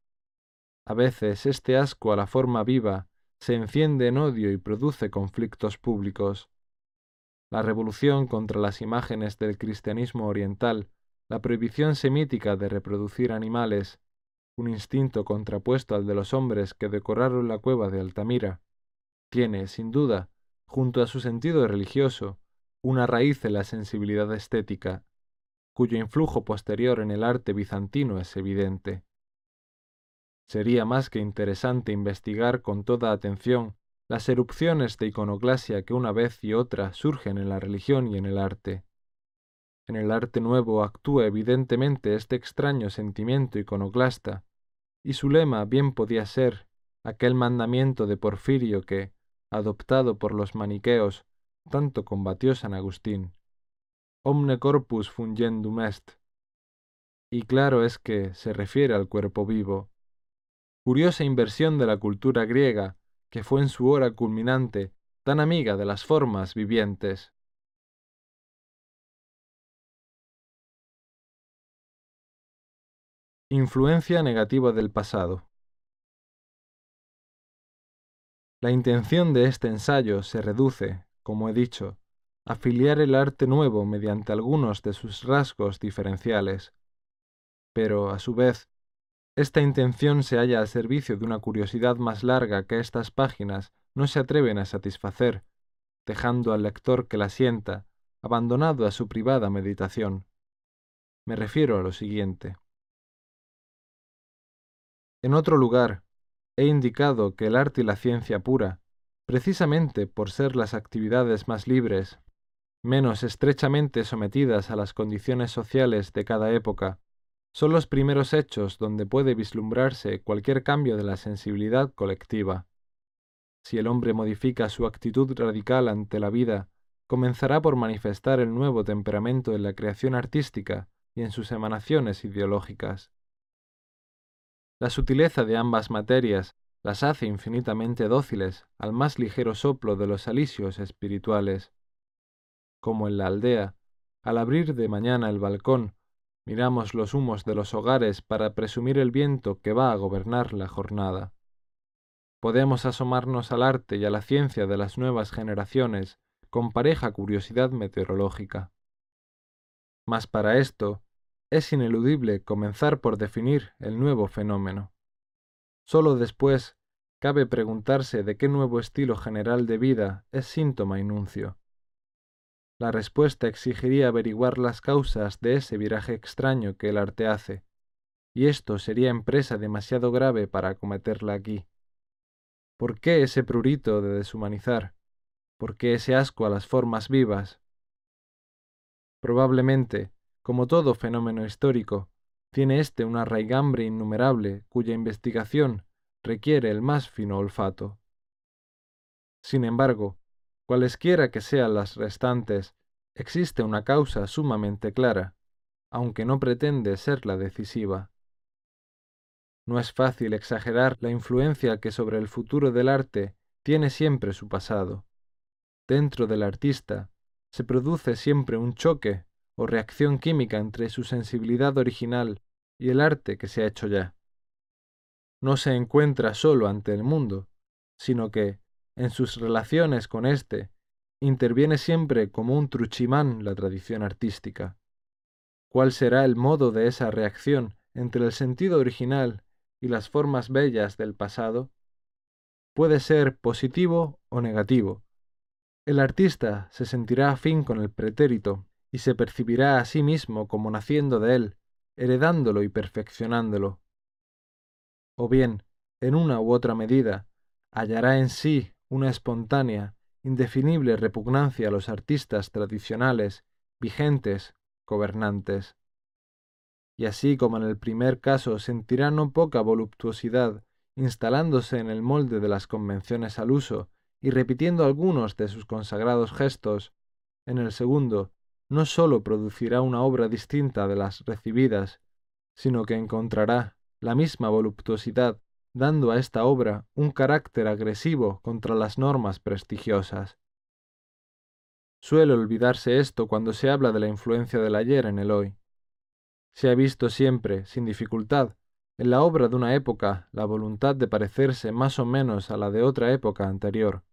A veces este asco a la forma viva se enciende en odio y produce conflictos públicos. La revolución contra las imágenes del cristianismo oriental, la prohibición semítica de reproducir animales, un instinto contrapuesto al de los hombres que decoraron la cueva de Altamira, tiene, sin duda, junto a su sentido religioso, una raíz en la sensibilidad estética, cuyo influjo posterior en el arte bizantino es evidente. Sería más que interesante investigar con toda atención las erupciones de iconoclasia que una vez y otra surgen en la religión y en el arte. En el arte nuevo actúa evidentemente este extraño sentimiento iconoclasta, y su lema bien podía ser aquel mandamiento de Porfirio que, adoptado por los maniqueos, tanto combatió San Agustín. Omne corpus fungendum est. Y claro es que se refiere al cuerpo vivo. Curiosa inversión de la cultura griega, que fue en su hora culminante tan amiga de las formas vivientes. Influencia negativa del pasado. La intención de este ensayo se reduce, como he dicho, a filiar el arte nuevo mediante algunos de sus rasgos diferenciales. Pero, a su vez, esta intención se halla al servicio de una curiosidad más larga que estas páginas no se atreven a satisfacer, dejando al lector que la sienta, abandonado a su privada meditación. Me refiero a lo siguiente. En otro lugar, he indicado que el arte y la ciencia pura, precisamente por ser las actividades más libres, menos estrechamente sometidas a las condiciones sociales de cada época, son los primeros hechos donde puede vislumbrarse cualquier cambio de la sensibilidad colectiva. Si el hombre modifica su actitud radical ante la vida, comenzará por manifestar el nuevo temperamento en la creación artística y en sus emanaciones ideológicas. La sutileza de ambas materias las hace infinitamente dóciles al más ligero soplo de los alisios espirituales. Como en la aldea, al abrir de mañana el balcón, miramos los humos de los hogares para presumir el viento que va a gobernar la jornada. Podemos asomarnos al arte y a la ciencia de las nuevas generaciones con pareja curiosidad meteorológica. Mas para esto es ineludible comenzar por definir el nuevo fenómeno. Solo después cabe preguntarse de qué nuevo estilo general de vida es síntoma y nuncio. La respuesta exigiría averiguar las causas de ese viraje extraño que el arte hace, y esto sería empresa demasiado grave para acometerla aquí. ¿Por qué ese prurito de deshumanizar? ¿Por qué ese asco a las formas vivas? Probablemente como todo fenómeno histórico, tiene éste una raigambre innumerable cuya investigación requiere el más fino olfato. Sin embargo, cualesquiera que sean las restantes, existe una causa sumamente clara, aunque no pretende ser la decisiva. No es fácil exagerar la influencia que sobre el futuro del arte tiene siempre su pasado. Dentro del artista se produce siempre un choque o reacción química entre su sensibilidad original y el arte que se ha hecho ya. No se encuentra solo ante el mundo, sino que, en sus relaciones con éste, interviene siempre como un truchimán la tradición artística. ¿Cuál será el modo de esa reacción entre el sentido original y las formas bellas del pasado? Puede ser positivo o negativo. El artista se sentirá afín con el pretérito y se percibirá a sí mismo como naciendo de él, heredándolo y perfeccionándolo. O bien, en una u otra medida, hallará en sí una espontánea, indefinible repugnancia a los artistas tradicionales, vigentes, gobernantes. Y así como en el primer caso sentirá no poca voluptuosidad instalándose en el molde de las convenciones al uso y repitiendo algunos de sus consagrados gestos, en el segundo no sólo producirá una obra distinta de las recibidas, sino que encontrará la misma voluptuosidad dando a esta obra un carácter agresivo contra las normas prestigiosas. Suele olvidarse esto cuando se habla de la influencia del ayer en el hoy. Se ha visto siempre, sin dificultad, en la obra de una época la voluntad de parecerse más o menos a la de otra época anterior.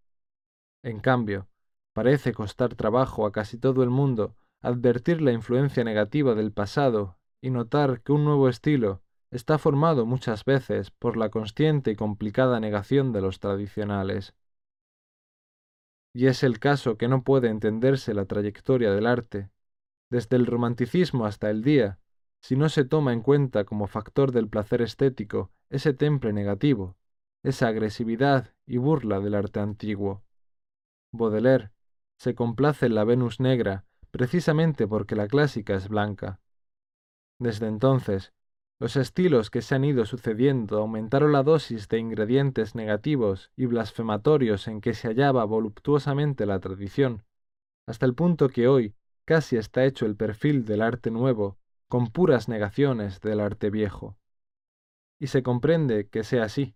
En cambio, parece costar trabajo a casi todo el mundo advertir la influencia negativa del pasado y notar que un nuevo estilo, está formado muchas veces por la consciente y complicada negación de los tradicionales. Y es el caso que no puede entenderse la trayectoria del arte, desde el romanticismo hasta el día, si no se toma en cuenta como factor del placer estético ese temple negativo, esa agresividad y burla del arte antiguo. Baudelaire se complace en la Venus negra precisamente porque la clásica es blanca. Desde entonces, los estilos que se han ido sucediendo aumentaron la dosis de ingredientes negativos y blasfematorios en que se hallaba voluptuosamente la tradición, hasta el punto que hoy casi está hecho el perfil del arte nuevo, con puras negaciones del arte viejo. Y se comprende que sea así.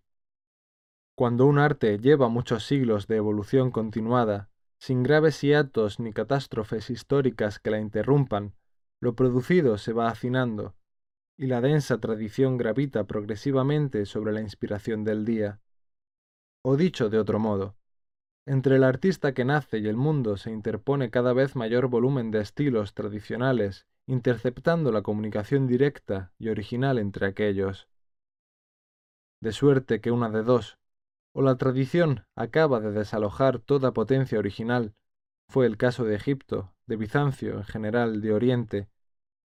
Cuando un arte lleva muchos siglos de evolución continuada, sin graves hiatos ni catástrofes históricas que la interrumpan, lo producido se va hacinando, y la densa tradición gravita progresivamente sobre la inspiración del día. O dicho de otro modo, entre el artista que nace y el mundo se interpone cada vez mayor volumen de estilos tradicionales, interceptando la comunicación directa y original entre aquellos. De suerte que una de dos, o la tradición acaba de desalojar toda potencia original, fue el caso de Egipto, de Bizancio en general, de Oriente,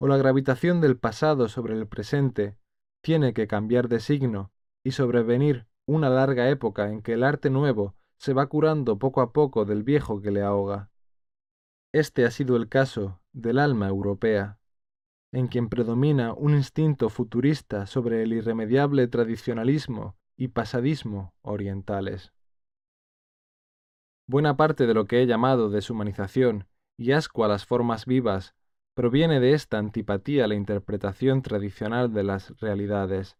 o la gravitación del pasado sobre el presente tiene que cambiar de signo y sobrevenir una larga época en que el arte nuevo se va curando poco a poco del viejo que le ahoga. Este ha sido el caso del alma europea, en quien predomina un instinto futurista sobre el irremediable tradicionalismo y pasadismo orientales. Buena parte de lo que he llamado deshumanización y asco a las formas vivas proviene de esta antipatía a la interpretación tradicional de las realidades.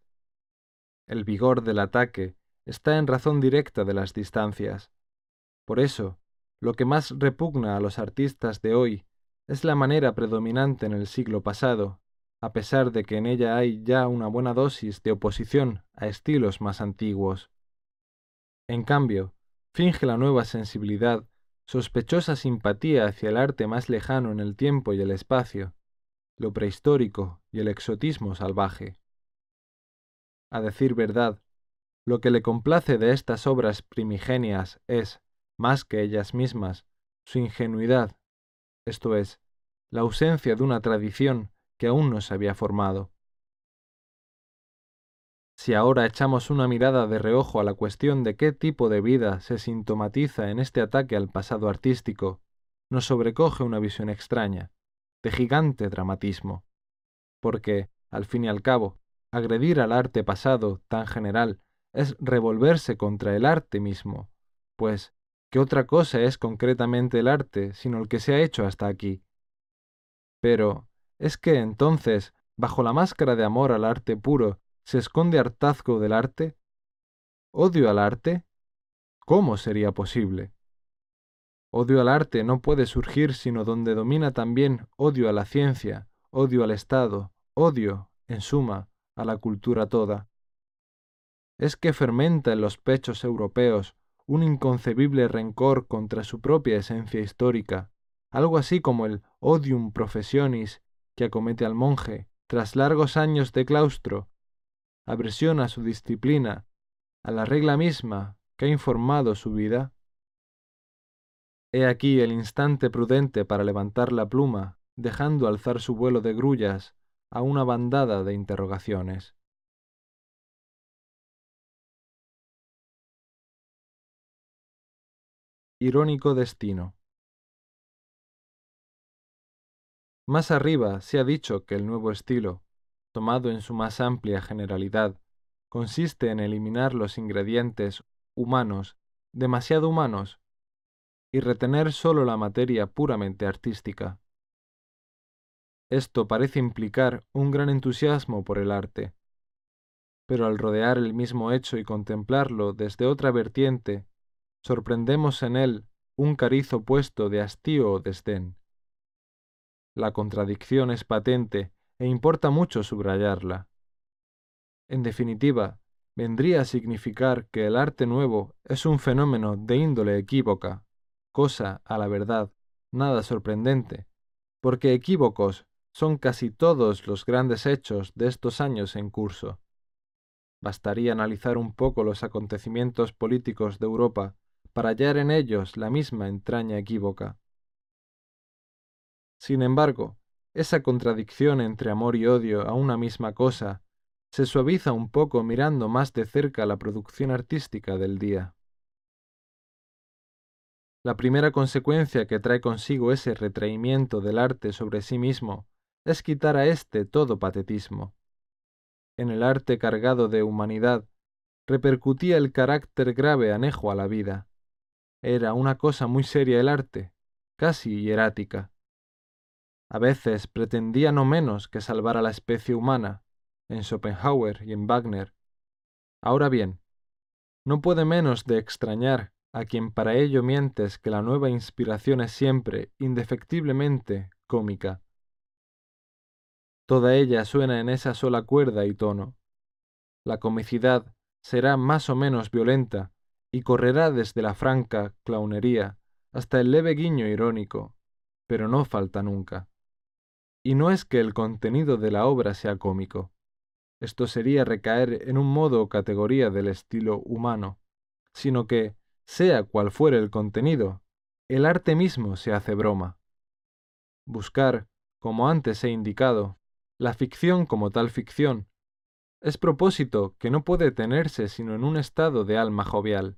El vigor del ataque está en razón directa de las distancias. Por eso, lo que más repugna a los artistas de hoy es la manera predominante en el siglo pasado, a pesar de que en ella hay ya una buena dosis de oposición a estilos más antiguos. En cambio, finge la nueva sensibilidad sospechosa simpatía hacia el arte más lejano en el tiempo y el espacio, lo prehistórico y el exotismo salvaje. A decir verdad, lo que le complace de estas obras primigenias es, más que ellas mismas, su ingenuidad, esto es, la ausencia de una tradición que aún no se había formado. Si ahora echamos una mirada de reojo a la cuestión de qué tipo de vida se sintomatiza en este ataque al pasado artístico, nos sobrecoge una visión extraña, de gigante dramatismo. Porque, al fin y al cabo, agredir al arte pasado tan general es revolverse contra el arte mismo, pues, ¿qué otra cosa es concretamente el arte sino el que se ha hecho hasta aquí? Pero, ¿es que entonces, bajo la máscara de amor al arte puro ¿Se esconde hartazgo del arte? ¿Odio al arte? ¿Cómo sería posible? Odio al arte no puede surgir sino donde domina también odio a la ciencia, odio al Estado, odio, en suma, a la cultura toda. Es que fermenta en los pechos europeos un inconcebible rencor contra su propia esencia histórica, algo así como el odium professionis que acomete al monje, tras largos años de claustro, aversión a su disciplina, a la regla misma que ha informado su vida? He aquí el instante prudente para levantar la pluma, dejando alzar su vuelo de grullas a una bandada de interrogaciones. Irónico destino. Más arriba se ha dicho que el nuevo estilo, tomado en su más amplia generalidad, consiste en eliminar los ingredientes humanos, demasiado humanos, y retener sólo la materia puramente artística. Esto parece implicar un gran entusiasmo por el arte, pero al rodear el mismo hecho y contemplarlo desde otra vertiente, sorprendemos en él un cariz opuesto de hastío o desdén. La contradicción es patente e importa mucho subrayarla. En definitiva, vendría a significar que el arte nuevo es un fenómeno de índole equívoca, cosa, a la verdad, nada sorprendente, porque equívocos son casi todos los grandes hechos de estos años en curso. Bastaría analizar un poco los acontecimientos políticos de Europa para hallar en ellos la misma entraña equívoca. Sin embargo, esa contradicción entre amor y odio a una misma cosa se suaviza un poco mirando más de cerca la producción artística del día. La primera consecuencia que trae consigo ese retraimiento del arte sobre sí mismo es quitar a éste todo patetismo. En el arte cargado de humanidad repercutía el carácter grave anejo a la vida. Era una cosa muy seria el arte, casi hierática. A veces pretendía no menos que salvar a la especie humana, en Schopenhauer y en Wagner. Ahora bien, no puede menos de extrañar a quien para ello mientes que la nueva inspiración es siempre, indefectiblemente, cómica. Toda ella suena en esa sola cuerda y tono. La comicidad será más o menos violenta y correrá desde la franca clownería hasta el leve guiño irónico, pero no falta nunca. Y no es que el contenido de la obra sea cómico. Esto sería recaer en un modo o categoría del estilo humano, sino que, sea cual fuere el contenido, el arte mismo se hace broma. Buscar, como antes he indicado, la ficción como tal ficción, es propósito que no puede tenerse sino en un estado de alma jovial.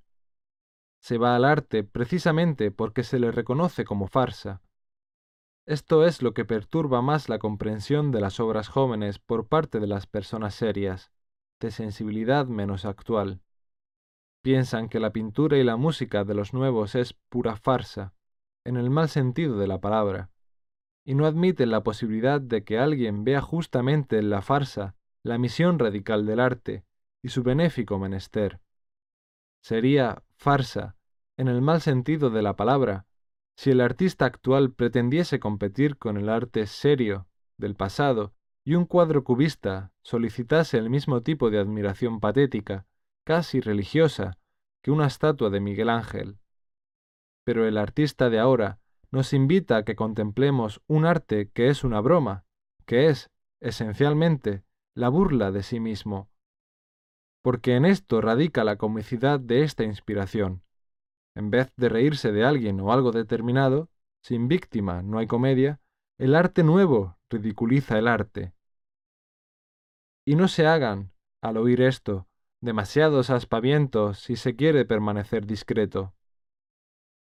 Se va al arte precisamente porque se le reconoce como farsa, esto es lo que perturba más la comprensión de las obras jóvenes por parte de las personas serias, de sensibilidad menos actual. Piensan que la pintura y la música de los nuevos es pura farsa, en el mal sentido de la palabra, y no admiten la posibilidad de que alguien vea justamente en la farsa la misión radical del arte y su benéfico menester. Sería farsa, en el mal sentido de la palabra, si el artista actual pretendiese competir con el arte serio del pasado y un cuadro cubista solicitase el mismo tipo de admiración patética, casi religiosa, que una estatua de Miguel Ángel. Pero el artista de ahora nos invita a que contemplemos un arte que es una broma, que es, esencialmente, la burla de sí mismo. Porque en esto radica la comicidad de esta inspiración, en vez de reírse de alguien o algo determinado, sin víctima no hay comedia, el arte nuevo ridiculiza el arte. Y no se hagan, al oír esto, demasiados aspavientos si se quiere permanecer discreto.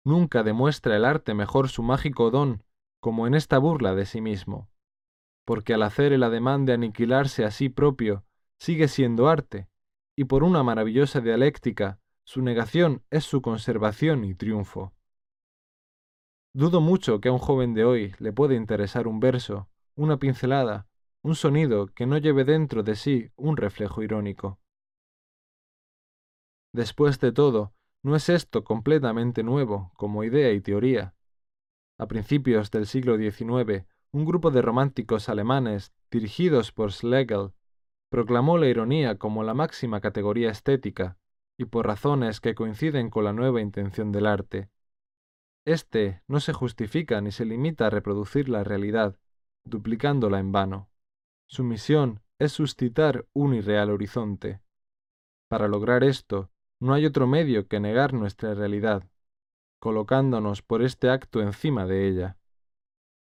Nunca demuestra el arte mejor su mágico don como en esta burla de sí mismo, porque al hacer el ademán de aniquilarse a sí propio, sigue siendo arte, y por una maravillosa dialéctica su negación es su conservación y triunfo. Dudo mucho que a un joven de hoy le pueda interesar un verso, una pincelada, un sonido que no lleve dentro de sí un reflejo irónico. Después de todo, no es esto completamente nuevo como idea y teoría. A principios del siglo XIX, un grupo de románticos alemanes, dirigidos por Schlegel, proclamó la ironía como la máxima categoría estética, y por razones que coinciden con la nueva intención del arte. Este no se justifica ni se limita a reproducir la realidad, duplicándola en vano. Su misión es suscitar un irreal horizonte. Para lograr esto, no hay otro medio que negar nuestra realidad, colocándonos por este acto encima de ella.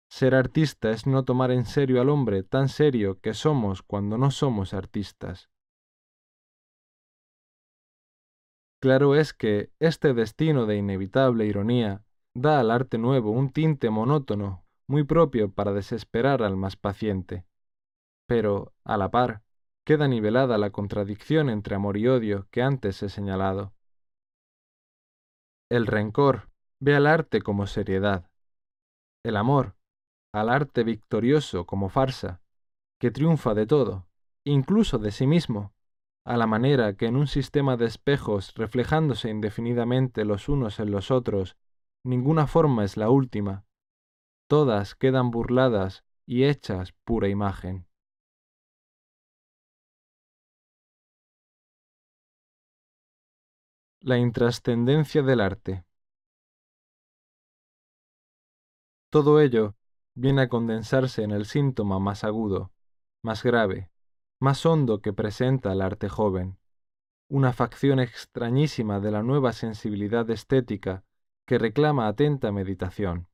Ser artista es no tomar en serio al hombre tan serio que somos cuando no somos artistas. Claro es que este destino de inevitable ironía da al arte nuevo un tinte monótono muy propio para desesperar al más paciente. Pero, a la par, queda nivelada la contradicción entre amor y odio que antes he señalado. El rencor ve al arte como seriedad. El amor, al arte victorioso como farsa, que triunfa de todo, incluso de sí mismo, a la manera que en un sistema de espejos reflejándose indefinidamente los unos en los otros, ninguna forma es la última, todas quedan burladas y hechas pura imagen. La intrascendencia del arte. Todo ello viene a condensarse en el síntoma más agudo, más grave, más hondo que presenta el arte joven, una facción extrañísima de la nueva sensibilidad estética que reclama atenta meditación.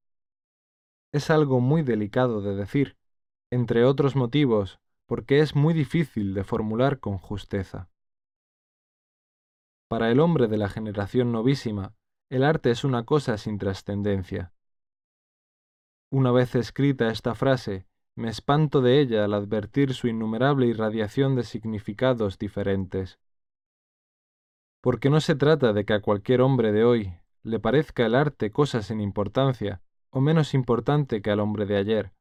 Es algo muy delicado de decir, entre otros motivos, porque es muy difícil de formular con justeza. Para el hombre de la generación novísima, el arte es una cosa sin trascendencia. Una vez escrita esta frase, me espanto de ella al advertir su innumerable irradiación de significados diferentes. Porque no se trata de que a cualquier hombre de hoy le parezca el arte cosa sin importancia, o menos importante que al hombre de ayer,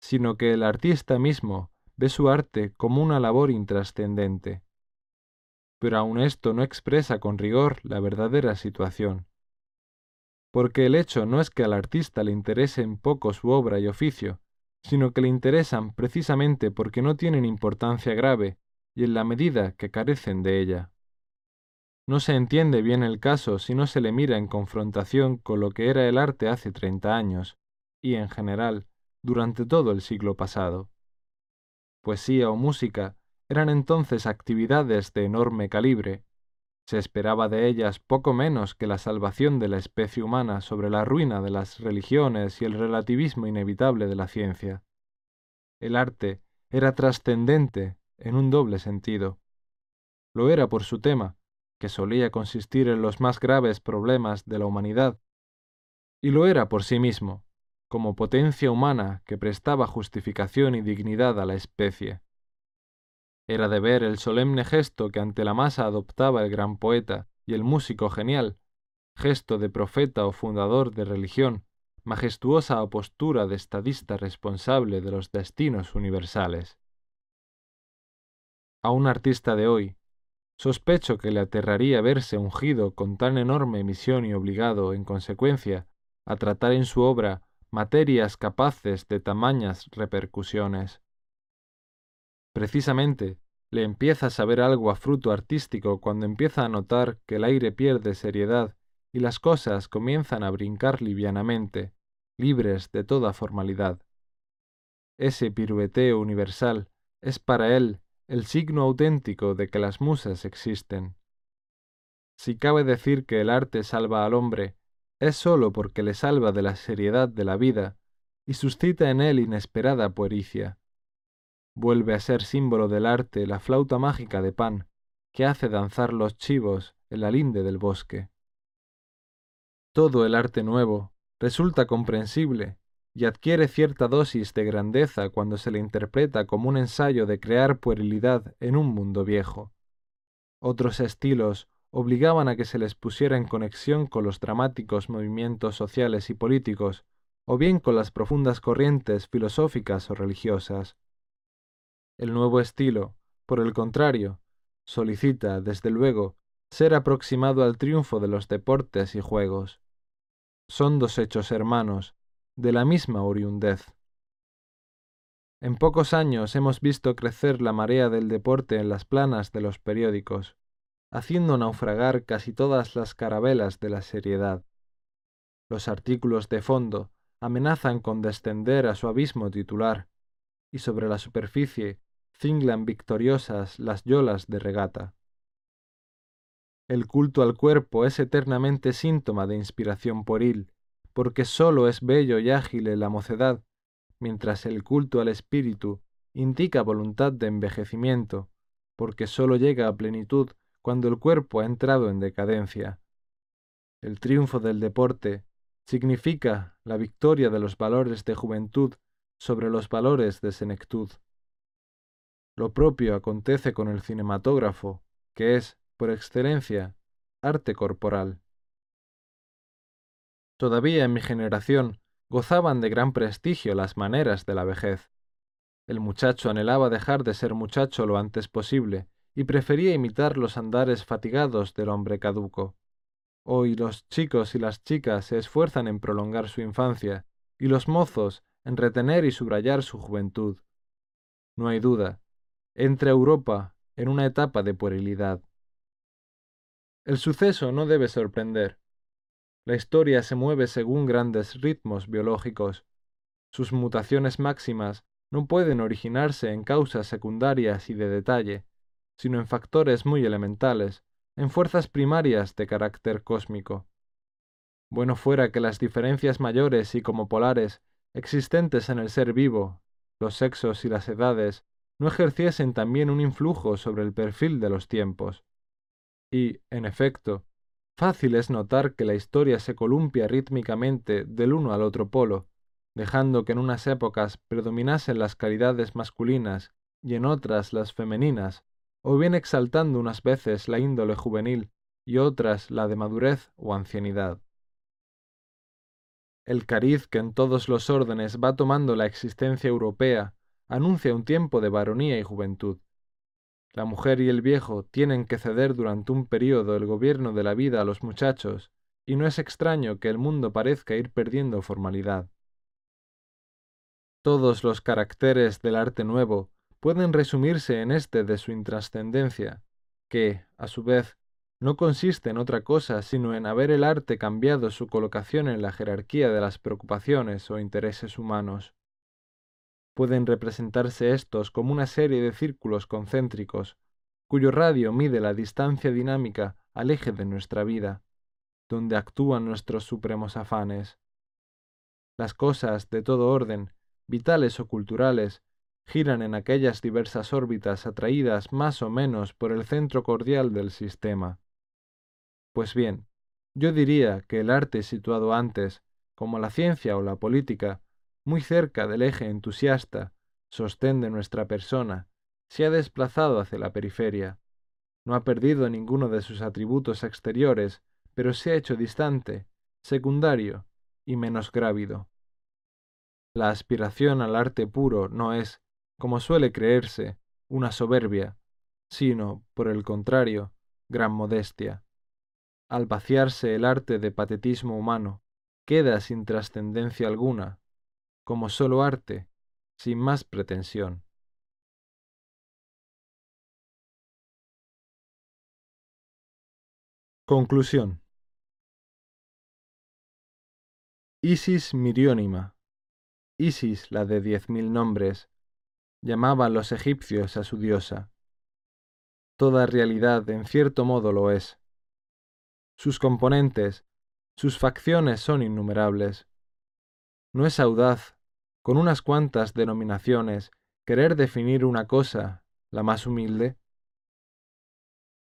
sino que el artista mismo ve su arte como una labor intrascendente pero aun esto no expresa con rigor la verdadera situación. Porque el hecho no es que al artista le interese en poco su obra y oficio, sino que le interesan precisamente porque no tienen importancia grave y en la medida que carecen de ella. No se entiende bien el caso si no se le mira en confrontación con lo que era el arte hace treinta años, y en general, durante todo el siglo pasado. Poesía o música eran entonces actividades de enorme calibre. Se esperaba de ellas poco menos que la salvación de la especie humana sobre la ruina de las religiones y el relativismo inevitable de la ciencia. El arte era trascendente en un doble sentido. Lo era por su tema, que solía consistir en los más graves problemas de la humanidad, y lo era por sí mismo, como potencia humana que prestaba justificación y dignidad a la especie. Era de ver el solemne gesto que ante la masa adoptaba el gran poeta y el músico genial, gesto de profeta o fundador de religión, majestuosa postura de estadista responsable de los destinos universales. A un artista de hoy, sospecho que le aterraría verse ungido con tan enorme misión y obligado, en consecuencia, a tratar en su obra materias capaces de tamañas repercusiones. Precisamente, le empieza a saber algo a fruto artístico cuando empieza a notar que el aire pierde seriedad y las cosas comienzan a brincar livianamente, libres de toda formalidad. Ese pirueteo universal es para él el signo auténtico de que las musas existen. Si cabe decir que el arte salva al hombre, es sólo porque le salva de la seriedad de la vida y suscita en él inesperada puericia. Vuelve a ser símbolo del arte la flauta mágica de Pan, que hace danzar los chivos en la linde del bosque. Todo el arte nuevo resulta comprensible y adquiere cierta dosis de grandeza cuando se le interpreta como un ensayo de crear puerilidad en un mundo viejo. Otros estilos obligaban a que se les pusiera en conexión con los dramáticos movimientos sociales y políticos, o bien con las profundas corrientes filosóficas o religiosas. El nuevo estilo, por el contrario, solicita, desde luego, ser aproximado al triunfo de los deportes y juegos. Son dos hechos hermanos, de la misma oriundez. En pocos años hemos visto crecer la marea del deporte en las planas de los periódicos, haciendo naufragar casi todas las carabelas de la seriedad. Los artículos de fondo amenazan con descender a su abismo titular, y sobre la superficie cinglan victoriosas las yolas de regata. El culto al cuerpo es eternamente síntoma de inspiración pueril, porque sólo es bello y ágil en la mocedad, mientras el culto al espíritu indica voluntad de envejecimiento, porque sólo llega a plenitud cuando el cuerpo ha entrado en decadencia. El triunfo del deporte significa la victoria de los valores de juventud sobre los valores de senectud. Lo propio acontece con el cinematógrafo, que es, por excelencia, arte corporal. Todavía en mi generación gozaban de gran prestigio las maneras de la vejez. El muchacho anhelaba dejar de ser muchacho lo antes posible y prefería imitar los andares fatigados del hombre caduco. Hoy los chicos y las chicas se esfuerzan en prolongar su infancia y los mozos en retener y subrayar su juventud. No hay duda, entra Europa en una etapa de puerilidad. El suceso no debe sorprender. La historia se mueve según grandes ritmos biológicos. Sus mutaciones máximas no pueden originarse en causas secundarias y de detalle, sino en factores muy elementales, en fuerzas primarias de carácter cósmico. Bueno fuera que las diferencias mayores y como polares existentes en el ser vivo, los sexos y las edades, no ejerciesen también un influjo sobre el perfil de los tiempos. Y, en efecto, fácil es notar que la historia se columpia rítmicamente del uno al otro polo, dejando que en unas épocas predominasen las calidades masculinas y en otras las femeninas, o bien exaltando unas veces la índole juvenil y otras la de madurez o ancianidad. El cariz que en todos los órdenes va tomando la existencia europea anuncia un tiempo de varonía y juventud. La mujer y el viejo tienen que ceder durante un período el gobierno de la vida a los muchachos, y no es extraño que el mundo parezca ir perdiendo formalidad. Todos los caracteres del arte nuevo pueden resumirse en este de su intrascendencia, que, a su vez, no consiste en otra cosa sino en haber el arte cambiado su colocación en la jerarquía de las preocupaciones o intereses humanos. Pueden representarse estos como una serie de círculos concéntricos, cuyo radio mide la distancia dinámica al eje de nuestra vida, donde actúan nuestros supremos afanes. Las cosas de todo orden, vitales o culturales, giran en aquellas diversas órbitas atraídas más o menos por el centro cordial del sistema. Pues bien, yo diría que el arte situado antes, como la ciencia o la política, muy cerca del eje entusiasta, sostén de nuestra persona, se ha desplazado hacia la periferia. No ha perdido ninguno de sus atributos exteriores, pero se ha hecho distante, secundario y menos grávido. La aspiración al arte puro no es, como suele creerse, una soberbia, sino, por el contrario, gran modestia al vaciarse el arte de patetismo humano, queda sin trascendencia alguna, como solo arte, sin más pretensión. Conclusión. Isis Miriónima, Isis la de diez mil nombres, llamaban los egipcios a su diosa. Toda realidad en cierto modo lo es sus componentes, sus facciones son innumerables. No es audaz, con unas cuantas denominaciones, querer definir una cosa, la más humilde.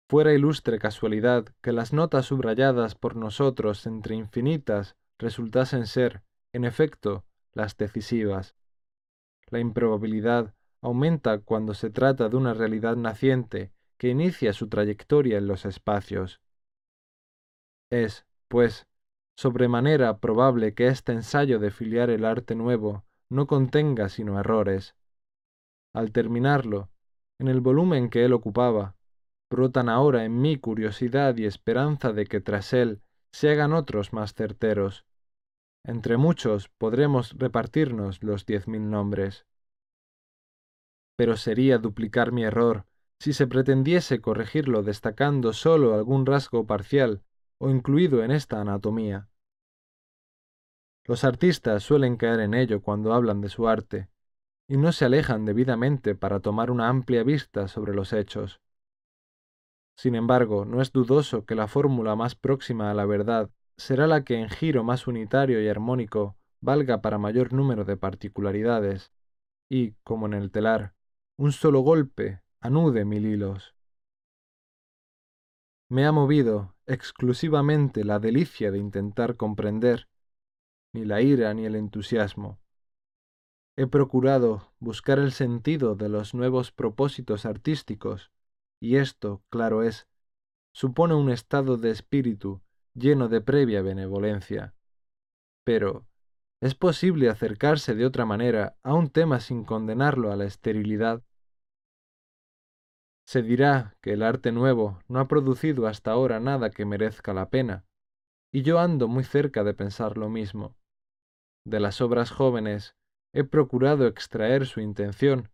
Fuera ilustre casualidad que las notas subrayadas por nosotros entre infinitas resultasen ser, en efecto, las decisivas. La improbabilidad aumenta cuando se trata de una realidad naciente que inicia su trayectoria en los espacios. Es, pues, sobremanera probable que este ensayo de filiar el arte nuevo no contenga sino errores. Al terminarlo, en el volumen que él ocupaba, brotan ahora en mí curiosidad y esperanza de que tras él se hagan otros más certeros. Entre muchos podremos repartirnos los diez mil nombres. Pero sería duplicar mi error si se pretendiese corregirlo destacando sólo algún rasgo parcial o incluido en esta anatomía. Los artistas suelen caer en ello cuando hablan de su arte, y no se alejan debidamente para tomar una amplia vista sobre los hechos. Sin embargo, no es dudoso que la fórmula más próxima a la verdad será la que en giro más unitario y armónico valga para mayor número de particularidades, y, como en el telar, un solo golpe anude mil hilos. Me ha movido exclusivamente la delicia de intentar comprender, ni la ira ni el entusiasmo. He procurado buscar el sentido de los nuevos propósitos artísticos y esto, claro es, supone un estado de espíritu lleno de previa benevolencia. Pero, ¿es posible acercarse de otra manera a un tema sin condenarlo a la esterilidad? Se dirá que el arte nuevo no ha producido hasta ahora nada que merezca la pena, y yo ando muy cerca de pensar lo mismo. De las obras jóvenes he procurado extraer su intención,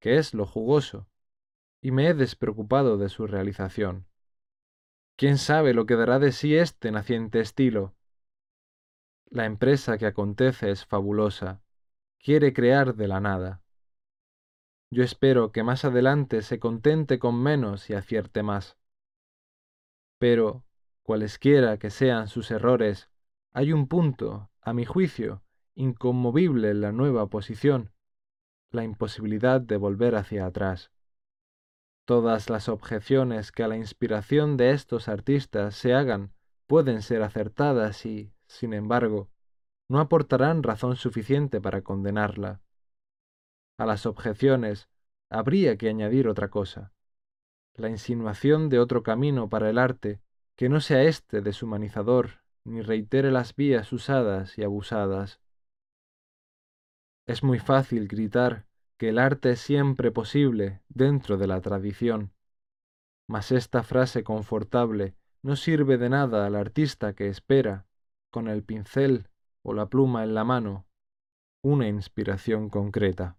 que es lo jugoso, y me he despreocupado de su realización. ¿Quién sabe lo que dará de sí este naciente estilo? La empresa que acontece es fabulosa, quiere crear de la nada. Yo espero que más adelante se contente con menos y acierte más. Pero, cualesquiera que sean sus errores, hay un punto, a mi juicio, inconmovible en la nueva posición, la imposibilidad de volver hacia atrás. Todas las objeciones que a la inspiración de estos artistas se hagan pueden ser acertadas y, sin embargo, no aportarán razón suficiente para condenarla. A las objeciones habría que añadir otra cosa, la insinuación de otro camino para el arte que no sea éste deshumanizador ni reitere las vías usadas y abusadas. Es muy fácil gritar que el arte es siempre posible dentro de la tradición. Mas esta frase confortable no sirve de nada al artista que espera, con el pincel o la pluma en la mano, una inspiración concreta.